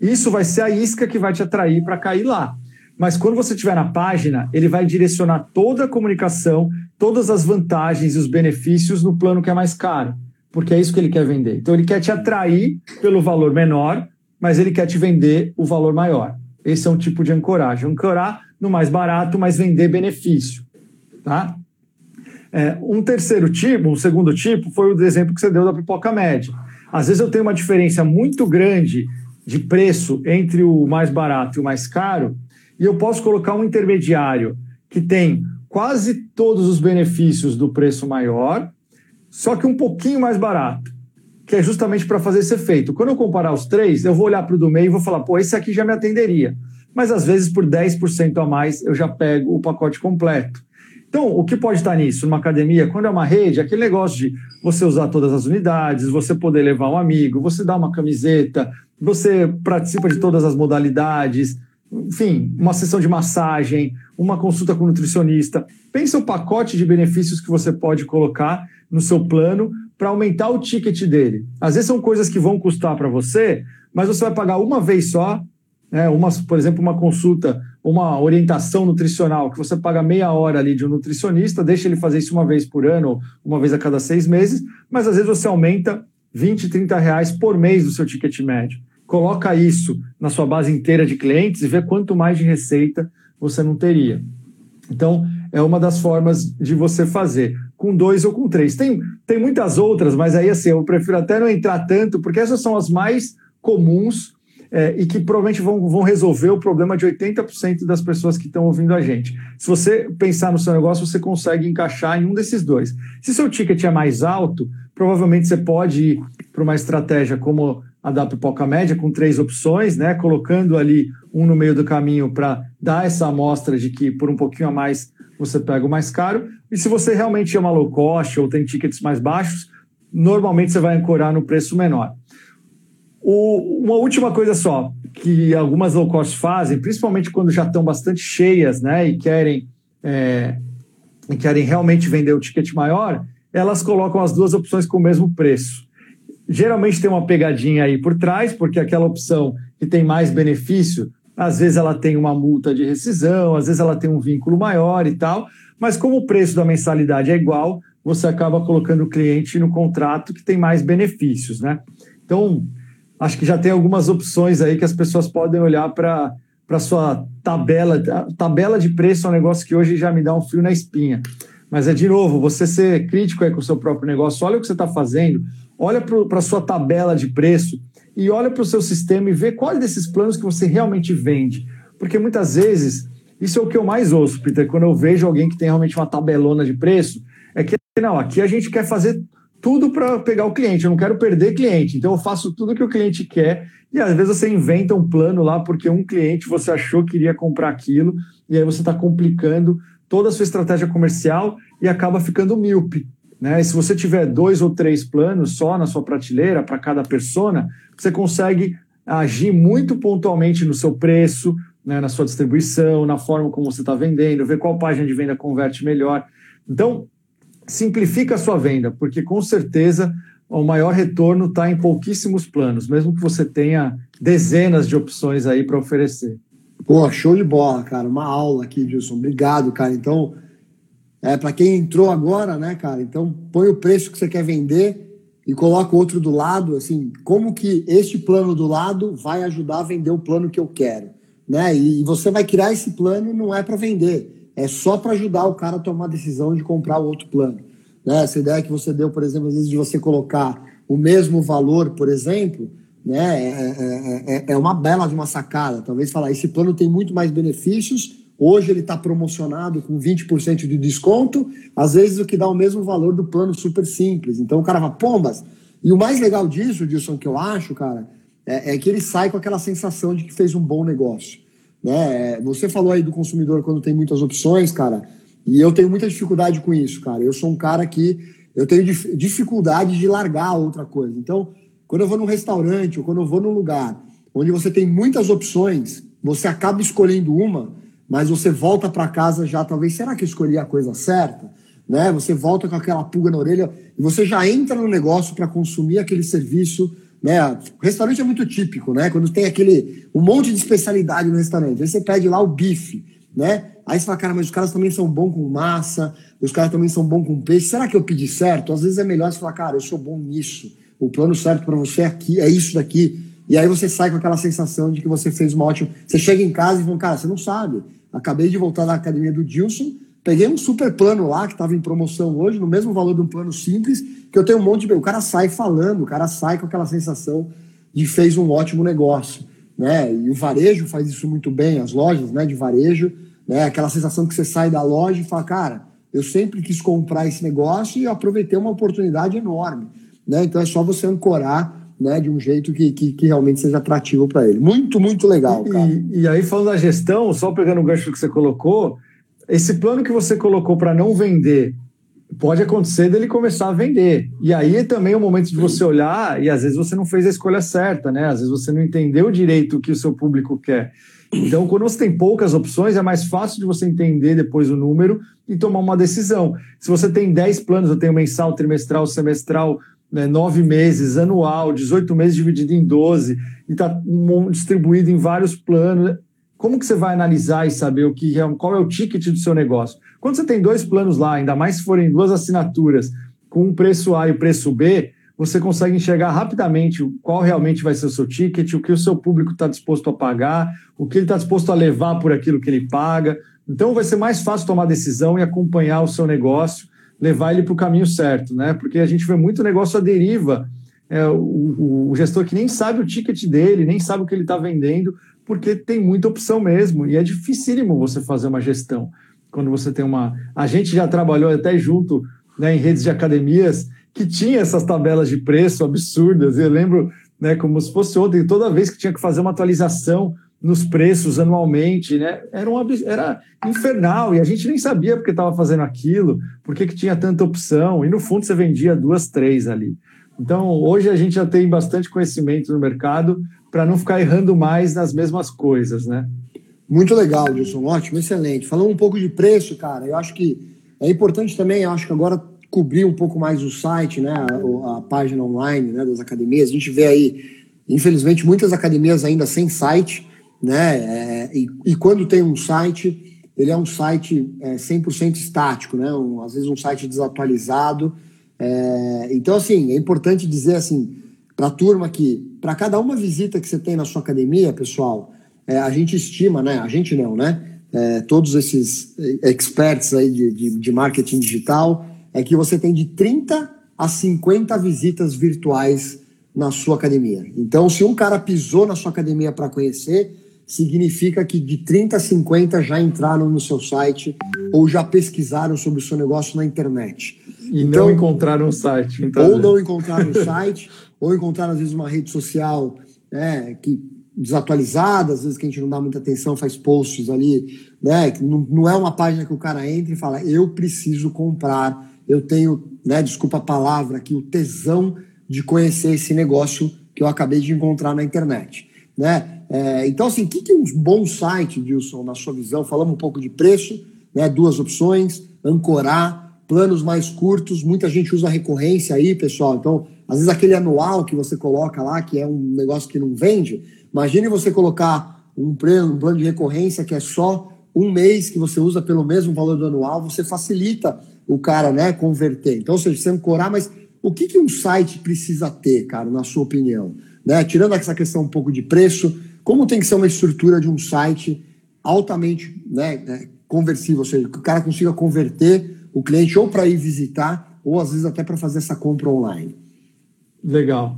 Isso vai ser a isca que vai te atrair para cair lá. Mas quando você estiver na página, ele vai direcionar toda a comunicação, todas as vantagens e os benefícios no plano que é mais caro, porque é isso que ele quer vender. Então ele quer te atrair pelo valor menor, mas ele quer te vender o valor maior. Esse é um tipo de ancoragem. Ancorar no mais barato, mas vender benefício. Tá? É, um terceiro tipo, um segundo tipo, foi o exemplo que você deu da pipoca média. Às vezes eu tenho uma diferença muito grande de preço entre o mais barato e o mais caro, e eu posso colocar um intermediário que tem quase todos os benefícios do preço maior, só que um pouquinho mais barato, que é justamente para fazer esse efeito. Quando eu comparar os três, eu vou olhar para o do meio e vou falar, pô, esse aqui já me atenderia. Mas às vezes por 10% a mais eu já pego o pacote completo. Então, o que pode estar nisso? Numa academia, quando é uma rede, aquele negócio de você usar todas as unidades, você poder levar um amigo, você dá uma camiseta, você participa de todas as modalidades, enfim, uma sessão de massagem, uma consulta com nutricionista. Pensa o pacote de benefícios que você pode colocar no seu plano para aumentar o ticket dele. Às vezes são coisas que vão custar para você, mas você vai pagar uma vez só né? uma, por exemplo, uma consulta, uma orientação nutricional, que você paga meia hora ali de um nutricionista, deixa ele fazer isso uma vez por ano, uma vez a cada seis meses, mas às vezes você aumenta 20, 30 reais por mês do seu ticket médio. Coloca isso na sua base inteira de clientes e vê quanto mais de receita você não teria. Então, é uma das formas de você fazer, com dois ou com três. Tem, tem muitas outras, mas aí assim, eu prefiro até não entrar tanto, porque essas são as mais comuns é, e que provavelmente vão, vão resolver o problema de 80% das pessoas que estão ouvindo a gente. Se você pensar no seu negócio, você consegue encaixar em um desses dois. Se seu ticket é mais alto, provavelmente você pode ir para uma estratégia como a da pipoca média, com três opções, né? colocando ali um no meio do caminho para dar essa amostra de que por um pouquinho a mais você pega o mais caro. E se você realmente é uma low cost ou tem tickets mais baixos, normalmente você vai ancorar no preço menor. O, uma última coisa só, que algumas low cost fazem, principalmente quando já estão bastante cheias né, e querem, é, e querem realmente vender o ticket maior, elas colocam as duas opções com o mesmo preço. Geralmente tem uma pegadinha aí por trás, porque aquela opção que tem mais benefício, às vezes ela tem uma multa de rescisão, às vezes ela tem um vínculo maior e tal, mas como o preço da mensalidade é igual, você acaba colocando o cliente no contrato que tem mais benefícios, né? Então, acho que já tem algumas opções aí que as pessoas podem olhar para para sua tabela. Tabela de preço é um negócio que hoje já me dá um frio na espinha. Mas é de novo, você ser crítico aí com o seu próprio negócio, olha o que você está fazendo, olha para a sua tabela de preço e olha para o seu sistema e vê quais desses planos que você realmente vende. Porque muitas vezes, isso é o que eu mais ouço, Peter, quando eu vejo alguém que tem realmente uma tabelona de preço, é que não, aqui a gente quer fazer tudo para pegar o cliente, eu não quero perder cliente, então eu faço tudo que o cliente quer e às vezes você inventa um plano lá porque um cliente você achou que iria comprar aquilo e aí você está complicando toda a sua estratégia comercial e acaba ficando míope. Né? E se você tiver dois ou três planos só na sua prateleira para cada persona, você consegue agir muito pontualmente no seu preço, né, na sua distribuição, na forma como você está vendendo, ver qual página de venda converte melhor. Então, simplifica a sua venda, porque com certeza o maior retorno está em pouquíssimos planos, mesmo que você tenha dezenas de opções aí para oferecer. Pô, show de bola, cara. Uma aula aqui, Dilson. Obrigado, cara. Então, é para quem entrou agora, né, cara? Então, põe o preço que você quer vender e coloca outro do lado, assim, como que este plano do lado vai ajudar a vender o plano que eu quero, né? E você vai criar esse plano não é para vender, é só para ajudar o cara a tomar a decisão de comprar outro plano. Né? Essa ideia que você deu, por exemplo, às vezes de você colocar o mesmo valor, por exemplo, né? É, é, é, é uma bela de uma sacada. Talvez falar, esse plano tem muito mais benefícios, hoje ele está promocionado com 20% de desconto, às vezes o que dá o mesmo valor do plano super simples. Então o cara fala, pombas. E o mais legal disso, Dilson, que eu acho, cara, é, é que ele sai com aquela sensação de que fez um bom negócio. Né? Você falou aí do consumidor quando tem muitas opções, cara, e eu tenho muita dificuldade com isso, cara. Eu sou um cara que eu tenho dificuldade de largar outra coisa. Então, quando eu vou num restaurante ou quando eu vou num lugar onde você tem muitas opções, você acaba escolhendo uma, mas você volta para casa já, talvez, será que eu escolhi a coisa certa? Né? Você volta com aquela pulga na orelha e você já entra no negócio para consumir aquele serviço né? O restaurante é muito típico, né? Quando tem aquele um monte de especialidade no restaurante, aí você pede lá o bife, né? Aí você fala, cara, mas os caras também são bons com massa, os caras também são bons com peixe. Será que eu pedi certo? Às vezes é melhor você falar, cara, eu sou bom nisso. O plano certo para você é aqui, é isso daqui. E aí você sai com aquela sensação de que você fez uma ótima. Você chega em casa e fala, cara, você não sabe. Acabei de voltar da academia do Dilson, peguei um super plano lá que estava em promoção hoje, no mesmo valor de um plano simples, que eu tenho um monte de. O cara sai falando, o cara sai com aquela sensação de fez um ótimo negócio. Né? E o varejo faz isso muito bem, as lojas né, de varejo, né? aquela sensação que você sai da loja e fala, cara, eu sempre quis comprar esse negócio e aproveitei uma oportunidade enorme. Né? Então é só você ancorar né, de um jeito que, que, que realmente seja atrativo para ele. Muito, muito legal, cara. E, e, aí, falando da gestão, só pegando o gancho que você colocou, esse plano que você colocou para não vender pode acontecer dele começar a vender. E aí é também o momento de você olhar, e às vezes você não fez a escolha certa, né? Às vezes você não entendeu direito o que o seu público quer. Então, quando você tem poucas opções, é mais fácil de você entender depois o número e tomar uma decisão. Se você tem 10 planos, eu tenho mensal, trimestral, semestral, né, nove meses, anual, 18 meses dividido em 12, e está distribuído em vários planos. Como que você vai analisar e saber o que é, qual é o ticket do seu negócio? Quando você tem dois planos lá, ainda mais se forem duas assinaturas, com o preço A e o preço B, você consegue enxergar rapidamente qual realmente vai ser o seu ticket, o que o seu público está disposto a pagar, o que ele está disposto a levar por aquilo que ele paga. Então vai ser mais fácil tomar decisão e acompanhar o seu negócio, levar ele para o caminho certo, né? Porque a gente vê muito negócio à deriva. É, o, o, gestor que nem sabe o ticket dele, nem sabe o que ele está vendendo, porque tem muita opção mesmo, e é dificílimo você fazer uma gestão. Quando você tem uma. A gente já trabalhou até junto né, em redes de academias que tinha essas tabelas de preço absurdas. Eu lembro, né, como se fosse ontem, toda vez que tinha que fazer uma atualização nos preços anualmente, né? Era, um, era infernal e a gente nem sabia porque estava fazendo aquilo, porque que tinha tanta opção e no fundo você vendia duas, três ali. Então hoje a gente já tem bastante conhecimento no mercado para não ficar errando mais nas mesmas coisas, né? Muito legal, Gilson. Ótimo, excelente. Falando um pouco de preço, cara, eu acho que é importante também, acho que agora cobrir um pouco mais o site, né, a, a página online né, das academias. A gente vê aí, infelizmente, muitas academias ainda sem site, né? É, e, e, quando tem um site, ele é um site é, 100% estático, né? Um, às vezes um site desatualizado. É, então, assim, é importante dizer assim para a turma que para cada uma visita que você tem na sua academia, pessoal, é, a gente estima, né? A gente não, né? É, todos esses experts aí de, de, de marketing digital é que você tem de 30 a 50 visitas virtuais na sua academia. Então, se um cara pisou na sua academia para conhecer, significa que de 30 a 50 já entraram no seu site ou já pesquisaram sobre o seu negócio na internet. E então, não encontraram o site. Então... Ou não encontraram o site, *laughs* ou encontraram, às vezes, uma rede social é, que desatualizada, às vezes que a gente não dá muita atenção, faz posts ali, né? Que não, não é uma página que o cara entra e fala, eu preciso comprar eu tenho, né, desculpa a palavra aqui, o tesão de conhecer esse negócio que eu acabei de encontrar na internet. Né? É, então, assim, o que, que um bom site, Wilson, na sua visão? Falamos um pouco de preço, né, duas opções, ancorar, planos mais curtos, muita gente usa recorrência aí, pessoal. Então, às vezes aquele anual que você coloca lá, que é um negócio que não vende, imagine você colocar um plano, de recorrência que é só um mês que você usa pelo mesmo valor do anual, você facilita o cara né, converter. Então, ou seja, você ancorar, mas o que, que um site precisa ter, cara, na sua opinião? Né? Tirando essa questão um pouco de preço, como tem que ser uma estrutura de um site altamente né, né conversível, ou seja, que o cara consiga converter o cliente ou para ir visitar, ou às vezes até para fazer essa compra online. Legal.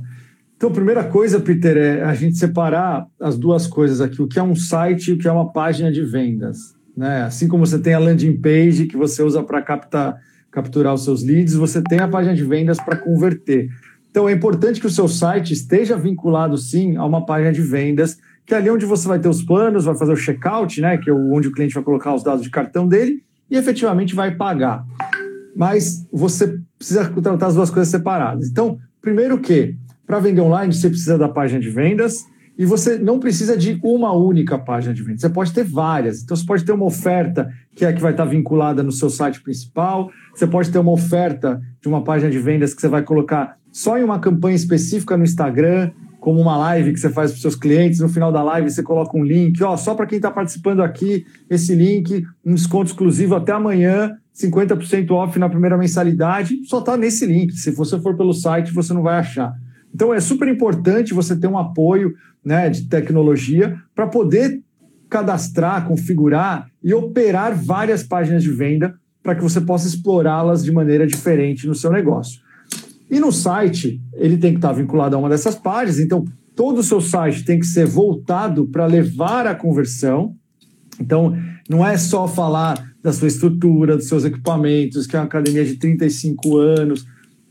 Então, primeira coisa, Peter, é a gente separar as duas coisas aqui, o que é um site e o que é uma página de vendas. Né? Assim como você tem a landing page que você usa para captar, capturar os seus leads, você tem a página de vendas para converter. Então é importante que o seu site esteja vinculado sim a uma página de vendas, que é ali onde você vai ter os planos, vai fazer o checkout, né? Que é onde o cliente vai colocar os dados de cartão dele e efetivamente vai pagar. Mas você precisa tratar as duas coisas separadas. Então, primeiro que para vender online você precisa da página de vendas e você não precisa de uma única página de venda, você pode ter várias. Então, você pode ter uma oferta que é que vai estar vinculada no seu site principal, você pode ter uma oferta de uma página de vendas que você vai colocar só em uma campanha específica no Instagram, como uma live que você faz para os seus clientes. No final da live, você coloca um link, ó, só para quem está participando aqui, esse link, um desconto exclusivo até amanhã, 50% off na primeira mensalidade, só está nesse link. Se você for pelo site, você não vai achar. Então é super importante você ter um apoio né, de tecnologia para poder cadastrar, configurar e operar várias páginas de venda para que você possa explorá-las de maneira diferente no seu negócio. E no site, ele tem que estar vinculado a uma dessas páginas, então todo o seu site tem que ser voltado para levar a conversão. Então, não é só falar da sua estrutura, dos seus equipamentos, que é uma academia de 35 anos.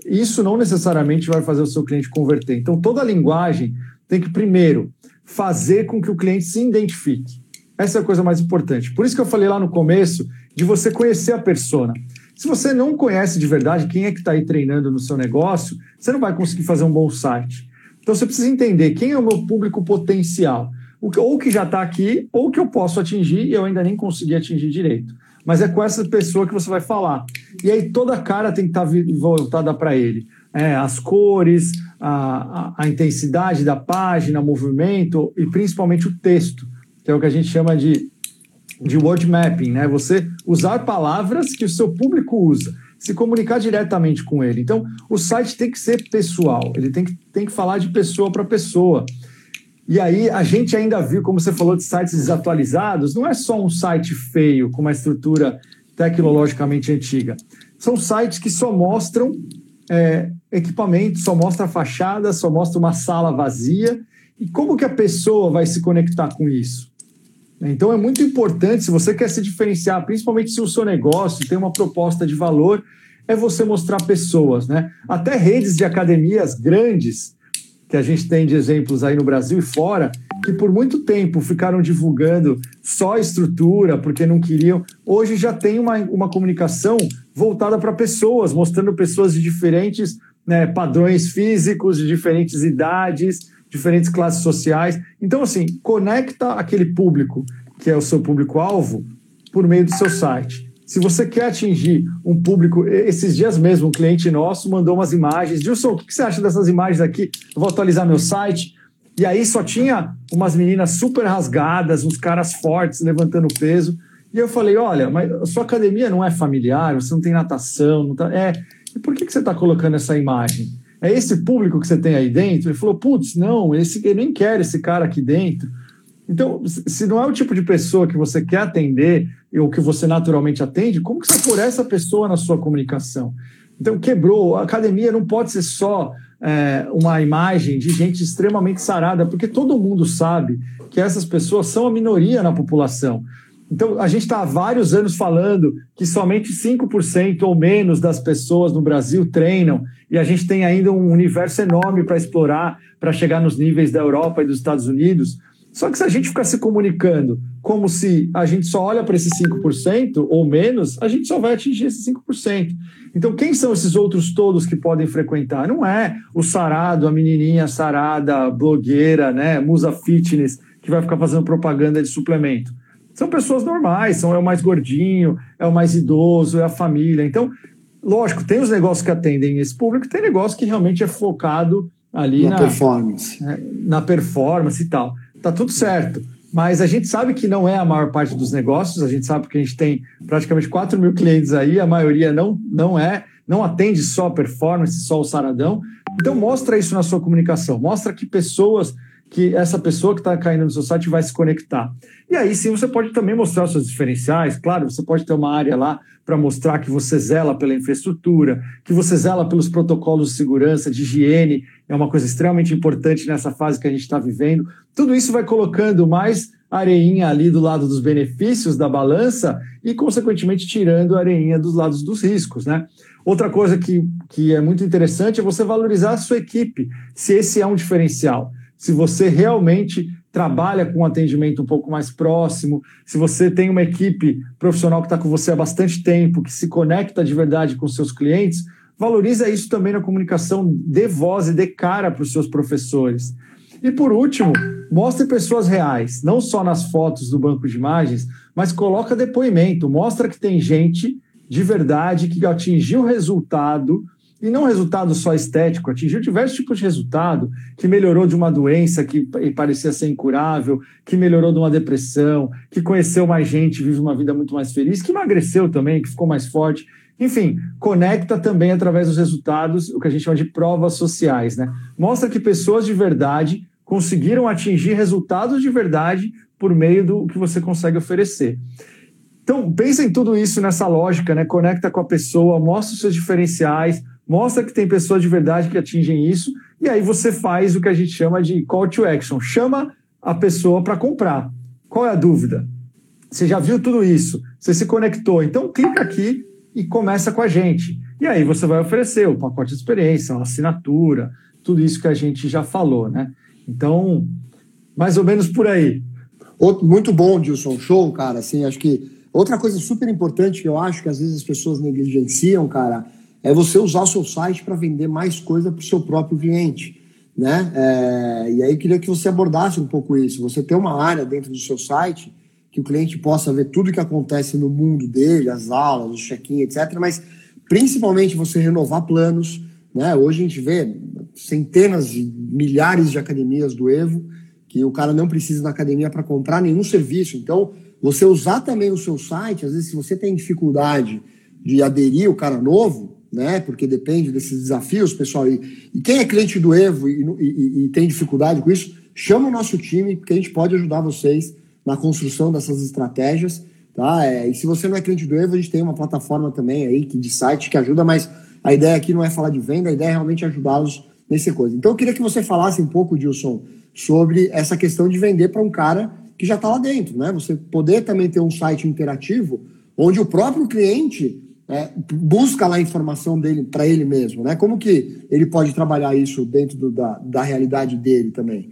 Isso não necessariamente vai fazer o seu cliente converter. Então, toda a linguagem tem que, primeiro, fazer com que o cliente se identifique. Essa é a coisa mais importante. Por isso que eu falei lá no começo de você conhecer a persona. Se você não conhece de verdade quem é que está aí treinando no seu negócio, você não vai conseguir fazer um bom site. Então você precisa entender quem é o meu público potencial. Ou que já está aqui, ou que eu posso atingir e eu ainda nem consegui atingir direito. mas é com essa pessoa que você vai falar. E aí toda a cara tem que estar tá voltada para ele. É, as cores, a, a, a intensidade da página, o movimento e principalmente o texto, que é o que a gente chama de, de word mapping, né? Você usar palavras que o seu público usa se comunicar diretamente com ele. Então, o site tem que ser pessoal, ele tem que, tem que falar de pessoa para pessoa. E aí, a gente ainda viu, como você falou, de sites desatualizados, não é só um site feio, com uma estrutura tecnologicamente antiga. São sites que só mostram é, equipamento, só mostra fachada, só mostra uma sala vazia. E como que a pessoa vai se conectar com isso? Então é muito importante, se você quer se diferenciar, principalmente se o seu negócio tem uma proposta de valor, é você mostrar pessoas, né? Até redes de academias grandes, que a gente tem de exemplos aí no Brasil e fora, que por muito tempo ficaram divulgando só estrutura, porque não queriam. Hoje já tem uma, uma comunicação voltada para pessoas, mostrando pessoas de diferentes né, padrões físicos, de diferentes idades, diferentes classes sociais. Então, assim, conecta aquele público que é o seu público-alvo por meio do seu site. Se você quer atingir um público, esses dias mesmo, um cliente nosso mandou umas imagens. Gilson, o que você acha dessas imagens aqui? Eu vou atualizar meu site. E aí só tinha umas meninas super rasgadas, uns caras fortes levantando peso. E eu falei: olha, mas a sua academia não é familiar, você não tem natação, não tá. É, e por que, que você está colocando essa imagem? É esse público que você tem aí dentro? Ele falou, putz, não, esse, eu nem quero esse cara aqui dentro. Então, se não é o tipo de pessoa que você quer atender ou que você naturalmente atende, como que você for essa pessoa na sua comunicação? Então, quebrou. A academia não pode ser só é, uma imagem de gente extremamente sarada, porque todo mundo sabe que essas pessoas são a minoria na população. Então, a gente está há vários anos falando que somente 5% ou menos das pessoas no Brasil treinam, e a gente tem ainda um universo enorme para explorar, para chegar nos níveis da Europa e dos Estados Unidos. Só que se a gente ficar se comunicando como se a gente só olha para esses 5% ou menos, a gente só vai atingir esses 5%. Então, quem são esses outros todos que podem frequentar? Não é o sarado, a menininha sarada, blogueira, né, musa fitness, que vai ficar fazendo propaganda de suplemento são pessoas normais, são é o mais gordinho, é o mais idoso, é a família. Então, lógico, tem os negócios que atendem esse público, tem negócio que realmente é focado ali na, na performance. É, na performance e tal. Tá tudo certo. Mas a gente sabe que não é a maior parte dos negócios, a gente sabe que a gente tem praticamente 4 mil clientes aí, a maioria não, não é, não atende só performance, só o saradão. Então mostra isso na sua comunicação, mostra que pessoas que essa pessoa que está caindo no seu site vai se conectar. E aí sim você pode também mostrar os seus diferenciais. Claro, você pode ter uma área lá para mostrar que você zela pela infraestrutura, que você zela pelos protocolos de segurança, de higiene, é uma coisa extremamente importante nessa fase que a gente está vivendo. Tudo isso vai colocando mais areinha ali do lado dos benefícios da balança e, consequentemente, tirando areinha dos lados dos riscos, né? Outra coisa que, que é muito interessante é você valorizar a sua equipe, se esse é um diferencial se você realmente trabalha com um atendimento um pouco mais próximo, se você tem uma equipe profissional que está com você há bastante tempo, que se conecta de verdade com seus clientes, valoriza isso também na comunicação, dê voz e dê cara para os seus professores. E por último, mostre pessoas reais, não só nas fotos do banco de imagens, mas coloca depoimento, mostra que tem gente de verdade que atingiu resultado e não resultado só estético, atingiu diversos tipos de resultado, que melhorou de uma doença que parecia ser incurável, que melhorou de uma depressão, que conheceu mais gente, vive uma vida muito mais feliz, que emagreceu também, que ficou mais forte. Enfim, conecta também através dos resultados, o que a gente chama de provas sociais, né? Mostra que pessoas de verdade conseguiram atingir resultados de verdade por meio do que você consegue oferecer. Então, pensa em tudo isso nessa lógica, né? Conecta com a pessoa, mostra os seus diferenciais, mostra que tem pessoas de verdade que atingem isso, e aí você faz o que a gente chama de call to action. Chama a pessoa para comprar. Qual é a dúvida? Você já viu tudo isso, você se conectou, então clica aqui e começa com a gente. E aí você vai oferecer o pacote de experiência, a assinatura, tudo isso que a gente já falou, né? Então, mais ou menos por aí. Muito bom, Dilson. Show, cara. Assim, acho que outra coisa super importante que eu acho que às vezes as pessoas negligenciam, cara, é você usar o seu site para vender mais coisa para o seu próprio cliente. Né? É, e aí queria que você abordasse um pouco isso. Você tem uma área dentro do seu site que o cliente possa ver tudo que acontece no mundo dele, as aulas, o check-in, etc. Mas principalmente você renovar planos. Né? Hoje a gente vê centenas e milhares de academias do Evo que o cara não precisa na academia para comprar nenhum serviço. Então, você usar também o seu site, às vezes, se você tem dificuldade de aderir o cara novo, né? Porque depende desses desafios, pessoal. E, e quem é cliente do Evo e, e, e, tem dificuldade com isso, chama o nosso time, porque a gente pode ajudar vocês na construção dessas estratégias. Tá? É, e se você não é cliente do Evo, a gente tem uma plataforma também aí que, de site que ajuda, mas a ideia aqui não é falar de venda, a ideia é realmente ajudá-los nessa coisa. Então eu queria que você falasse um pouco, Dilson, sobre essa questão de vender para um cara que já está lá dentro, né? Você poder também ter um site interativo onde o próprio cliente é, busca lá a informação dele para ele mesmo, né? Como que ele pode trabalhar isso dentro do, da, da realidade dele também?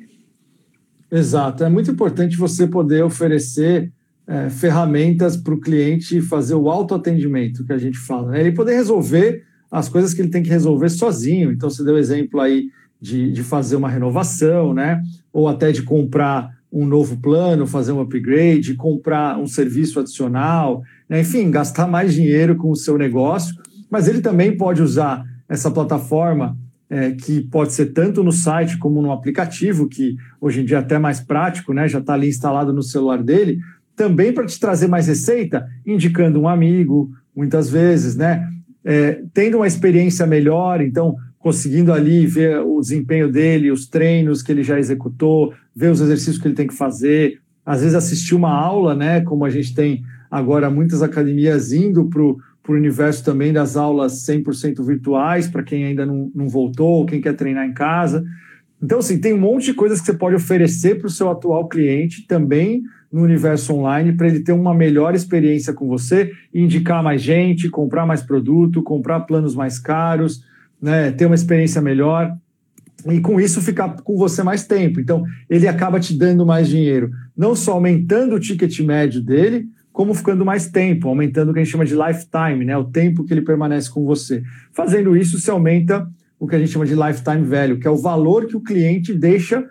Exato, é muito importante você poder oferecer é, ferramentas para o cliente fazer o autoatendimento que a gente fala, né? ele poder resolver as coisas que ele tem que resolver sozinho. Então, você deu exemplo aí de, de fazer uma renovação, né? Ou até de comprar um novo plano, fazer um upgrade, comprar um serviço adicional, né? enfim, gastar mais dinheiro com o seu negócio. Mas ele também pode usar essa plataforma é, que pode ser tanto no site como no aplicativo, que hoje em dia é até mais prático, né? Já está ali instalado no celular dele, também para te trazer mais receita, indicando um amigo, muitas vezes, né? É, tendo uma experiência melhor, então conseguindo ali ver o desempenho dele, os treinos que ele já executou, ver os exercícios que ele tem que fazer, às vezes assistir uma aula, né? Como a gente tem agora muitas academias indo para o universo também das aulas 100% virtuais, para quem ainda não, não voltou, quem quer treinar em casa. Então, assim, tem um monte de coisas que você pode oferecer para o seu atual cliente também no universo online para ele ter uma melhor experiência com você, indicar mais gente, comprar mais produto, comprar planos mais caros, né, ter uma experiência melhor e com isso ficar com você mais tempo. Então, ele acaba te dando mais dinheiro, não só aumentando o ticket médio dele, como ficando mais tempo, aumentando o que a gente chama de lifetime, né, o tempo que ele permanece com você. Fazendo isso, se aumenta o que a gente chama de lifetime value, que é o valor que o cliente deixa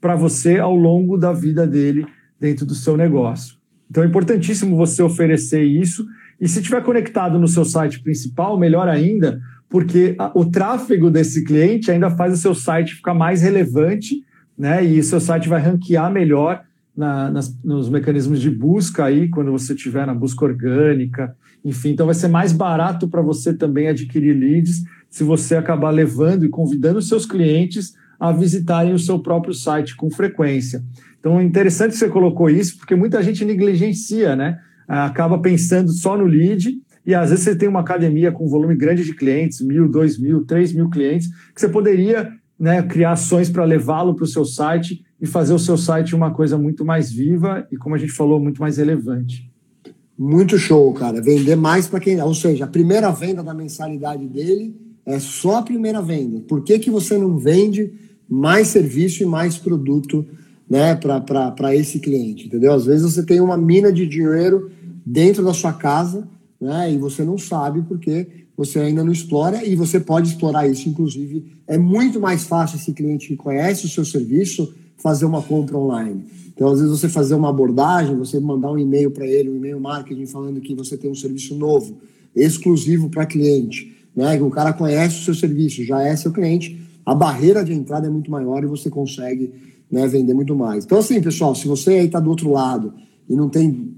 para você ao longo da vida dele dentro do seu negócio. Então é importantíssimo você oferecer isso. E se estiver conectado no seu site principal, melhor ainda, porque o tráfego desse cliente ainda faz o seu site ficar mais relevante, né? E o seu site vai ranquear melhor na, nas, nos mecanismos de busca aí, quando você estiver na busca orgânica, enfim. Então vai ser mais barato para você também adquirir leads se você acabar levando e convidando seus clientes a visitarem o seu próprio site com frequência. Então é interessante que você colocou isso, porque muita gente negligencia, né? Acaba pensando só no lead, e às vezes você tem uma academia com volume grande de clientes, mil, dois mil, três mil clientes, que você poderia né, criar ações para levá-lo para o seu site e fazer o seu site uma coisa muito mais viva e, como a gente falou, muito mais relevante. Muito show, cara. Vender mais para quem. Ou seja, a primeira venda da mensalidade dele é só a primeira venda. Por que, que você não vende mais serviço e mais produto né, para esse cliente? Entendeu? Às vezes você tem uma mina de dinheiro dentro da sua casa né, e você não sabe porque você ainda não explora e você pode explorar isso. Inclusive, é muito mais fácil esse cliente que conhece o seu serviço fazer uma compra online. Então, às vezes, você fazer uma abordagem, você mandar um e-mail para ele, um e-mail marketing falando que você tem um serviço novo, exclusivo para cliente né? Que o cara conhece o seu serviço, já é seu cliente, a barreira de entrada é muito maior e você consegue né, vender muito mais. Então, assim, pessoal, se você aí está do outro lado e não tem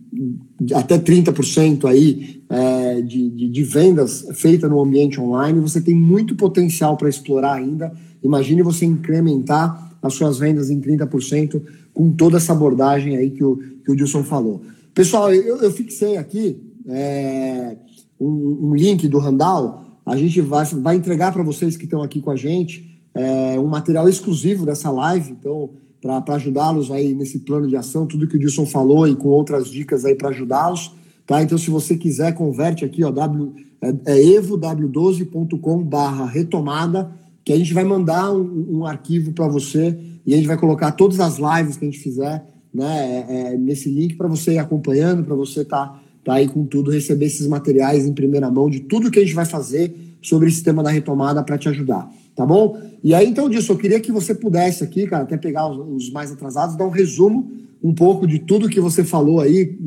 até 30% aí é, de, de, de, vendas feita no ambiente online, você tem muito potencial para explorar ainda. Imagine você incrementar as suas vendas em 30% com toda essa abordagem aí que o, que o Dilson falou. Pessoal, eu, eu fixei aqui é, um, um, link do Randall a gente vai, vai entregar para vocês que estão aqui com a gente é, um material exclusivo dessa live, então, para ajudá-los aí nesse plano de ação, tudo que o Dilson falou e com outras dicas aí para ajudá-los. Tá? Então, se você quiser, converte aqui, ó, w, é, é evow12.com barra retomada, que a gente vai mandar um, um arquivo para você e a gente vai colocar todas as lives que a gente fizer né, é, é nesse link para você ir acompanhando, para você estar tá tá? E com tudo, receber esses materiais em primeira mão de tudo que a gente vai fazer sobre esse tema da retomada para te ajudar, tá bom? E aí, então, disso, eu queria que você pudesse aqui, cara, até pegar os, os mais atrasados, dar um resumo um pouco de tudo que você falou aí,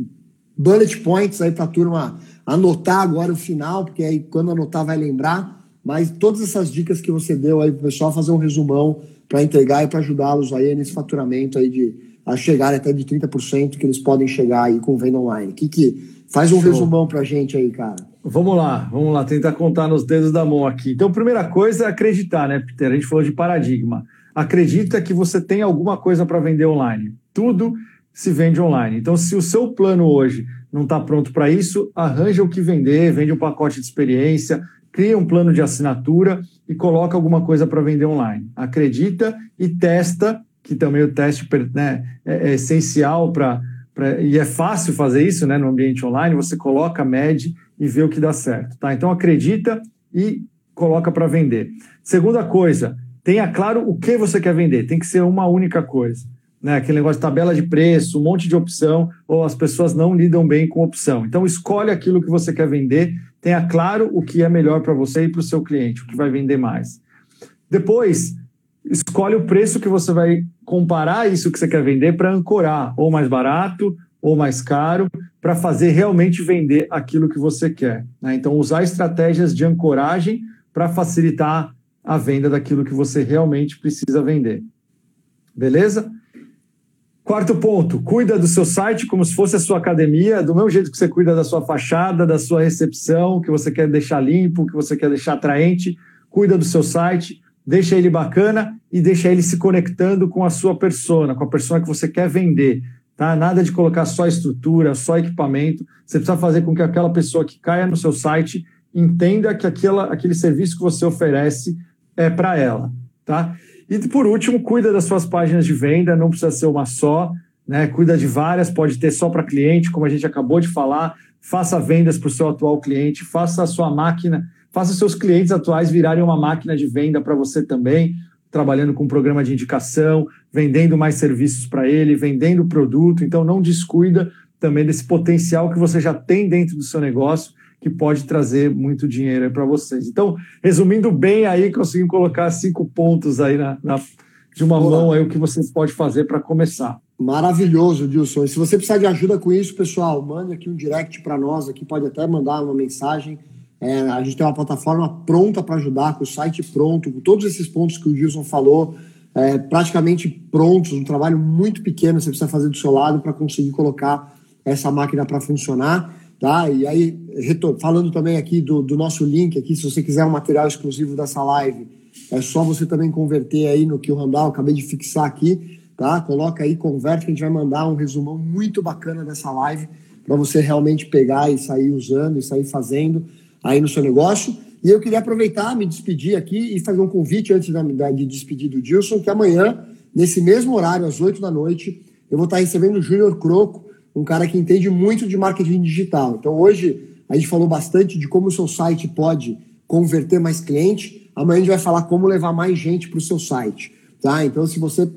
bullet points aí para a turma anotar agora o final, porque aí quando anotar vai lembrar. Mas todas essas dicas que você deu aí para o pessoal fazer um resumão para entregar e para ajudá-los aí nesse faturamento aí de a chegar até de 30% que eles podem chegar aí com venda online. Que que faz um Show. resumão para a gente aí, cara. Vamos lá, vamos lá, tentar contar nos dedos da mão aqui. Então, primeira coisa é acreditar, né, Peter? A gente falou de paradigma. Acredita que você tem alguma coisa para vender online. Tudo se vende online. Então, se o seu plano hoje não está pronto para isso, arranja o que vender, vende um pacote de experiência, cria um plano de assinatura e coloca alguma coisa para vender online. Acredita e testa, que também o teste né, é, é essencial para. E é fácil fazer isso né, no ambiente online, você coloca, mede e vê o que dá certo. Tá? Então acredita e coloca para vender. Segunda coisa, tenha claro o que você quer vender, tem que ser uma única coisa né, aquele negócio de tabela de preço, um monte de opção, ou as pessoas não lidam bem com opção. Então, escolhe aquilo que você quer vender, tenha claro o que é melhor para você e para o seu cliente, o que vai vender mais. Depois, escolhe o preço que você vai comparar isso que você quer vender para ancorar, ou mais barato, ou mais caro, para fazer realmente vender aquilo que você quer. Né? Então, usar estratégias de ancoragem para facilitar a venda daquilo que você realmente precisa vender. Beleza? Quarto ponto, cuida do seu site como se fosse a sua academia, do mesmo jeito que você cuida da sua fachada, da sua recepção, que você quer deixar limpo, que você quer deixar atraente, cuida do seu site, deixa ele bacana e deixa ele se conectando com a sua persona, com a persona que você quer vender. Tá? Nada de colocar só estrutura, só equipamento. Você precisa fazer com que aquela pessoa que caia no seu site entenda que aquela, aquele serviço que você oferece é para ela. Tá? E por último, cuida das suas páginas de venda, não precisa ser uma só, né? Cuida de várias, pode ter só para cliente, como a gente acabou de falar. Faça vendas para o seu atual cliente, faça a sua máquina, faça seus clientes atuais virarem uma máquina de venda para você também, trabalhando com um programa de indicação, vendendo mais serviços para ele, vendendo produto. Então, não descuida também desse potencial que você já tem dentro do seu negócio que pode trazer muito dinheiro para vocês. Então, resumindo bem aí, conseguimos colocar cinco pontos aí na, na de uma Boa. mão aí o que você pode fazer para começar. Maravilhoso, Dilson. E se você precisar de ajuda com isso, pessoal, mande aqui um direct para nós, aqui pode até mandar uma mensagem. É, a gente tem uma plataforma pronta para ajudar, com o site pronto, com todos esses pontos que o Dilson falou, é, praticamente prontos, um trabalho muito pequeno você precisa fazer do seu lado para conseguir colocar essa máquina para funcionar. Tá? E aí, falando também aqui do, do nosso link aqui, se você quiser um material exclusivo dessa live, é só você também converter aí no que o Randall acabei de fixar aqui, tá? Coloca aí, converte, que a gente vai mandar um resumão muito bacana dessa live para você realmente pegar e sair usando e sair fazendo aí no seu negócio. E eu queria aproveitar, me despedir aqui e fazer um convite antes de despedir do Dilson, que amanhã, nesse mesmo horário, às 8 da noite, eu vou estar recebendo o Júnior Croco, um cara que entende muito de marketing digital. Então, hoje, a gente falou bastante de como o seu site pode converter mais cliente. Amanhã a gente vai falar como levar mais gente para o seu site. Tá? Então, se você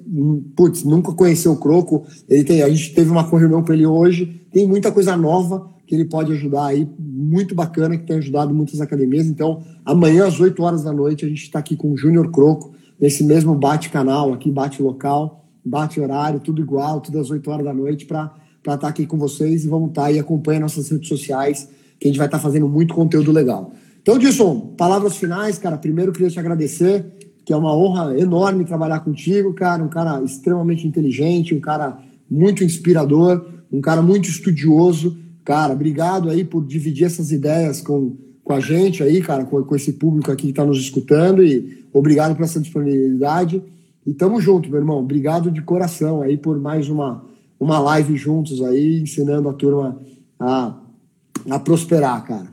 putz, nunca conheceu o Croco, ele tem, a gente teve uma reunião com ele hoje, tem muita coisa nova que ele pode ajudar aí, muito bacana, que tem ajudado muitas academias. Então, amanhã às 8 horas da noite, a gente está aqui com o Júnior Croco, nesse mesmo bate-canal aqui, bate-local, bate-horário, tudo igual, tudo às 8 horas da noite, para estar tá aqui com vocês e vamos estar tá aí, acompanha nossas redes sociais, que a gente vai estar tá fazendo muito conteúdo legal. Então, Dilson, palavras finais, cara. Primeiro, queria te agradecer, que é uma honra enorme trabalhar contigo, cara. Um cara extremamente inteligente, um cara muito inspirador, um cara muito estudioso. Cara, obrigado aí por dividir essas ideias com, com a gente aí, cara, com, com esse público aqui que está nos escutando e obrigado por essa disponibilidade. E tamo junto, meu irmão. Obrigado de coração aí por mais uma uma live juntos aí, ensinando a turma a, a prosperar, cara.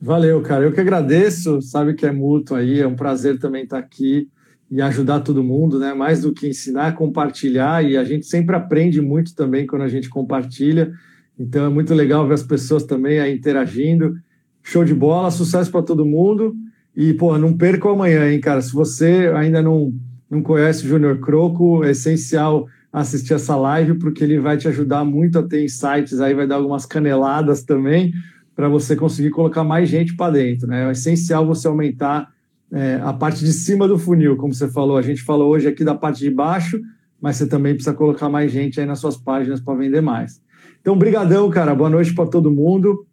Valeu, cara. Eu que agradeço, sabe que é mútuo aí, é um prazer também estar aqui e ajudar todo mundo, né? Mais do que ensinar, compartilhar, e a gente sempre aprende muito também quando a gente compartilha. Então é muito legal ver as pessoas também aí interagindo. Show de bola, sucesso para todo mundo. E, pô, não perca amanhã, hein, cara? Se você ainda não, não conhece o Júnior Croco, é essencial assistir essa live, porque ele vai te ajudar muito a ter insights, aí vai dar algumas caneladas também, para você conseguir colocar mais gente para dentro. Né? É essencial você aumentar é, a parte de cima do funil, como você falou. A gente falou hoje aqui da parte de baixo, mas você também precisa colocar mais gente aí nas suas páginas para vender mais. Então, brigadão, cara. Boa noite para todo mundo.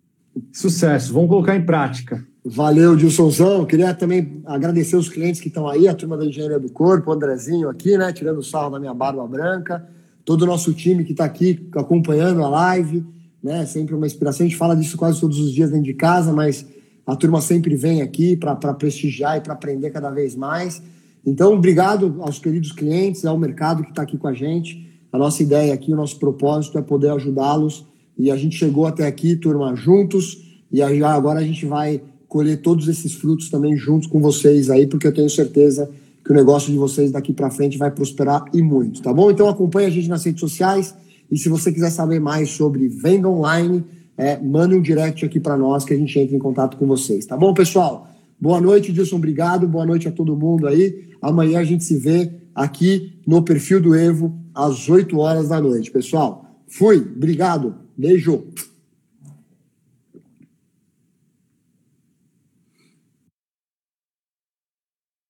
Sucesso. Vamos colocar em prática. Valeu, Dilsonzão. Queria também agradecer os clientes que estão aí, a turma da Engenharia do Corpo, o Andrezinho aqui, né, tirando o sarro da minha barba branca, todo o nosso time que está aqui acompanhando a live, né, sempre uma inspiração. A gente fala disso quase todos os dias dentro de casa, mas a turma sempre vem aqui para prestigiar e para aprender cada vez mais. Então, obrigado aos queridos clientes, ao mercado que está aqui com a gente. A nossa ideia aqui, o nosso propósito é poder ajudá-los. E a gente chegou até aqui, turma, juntos. E agora a gente vai colher todos esses frutos também juntos com vocês aí, porque eu tenho certeza que o negócio de vocês daqui para frente vai prosperar e muito, tá bom? Então acompanhe a gente nas redes sociais e se você quiser saber mais sobre venda online, é, mande um direct aqui para nós que a gente entra em contato com vocês, tá bom, pessoal? Boa noite, Dilson, obrigado. Boa noite a todo mundo aí. Amanhã a gente se vê aqui no perfil do Evo às 8 horas da noite, pessoal. Fui, obrigado. Beijo.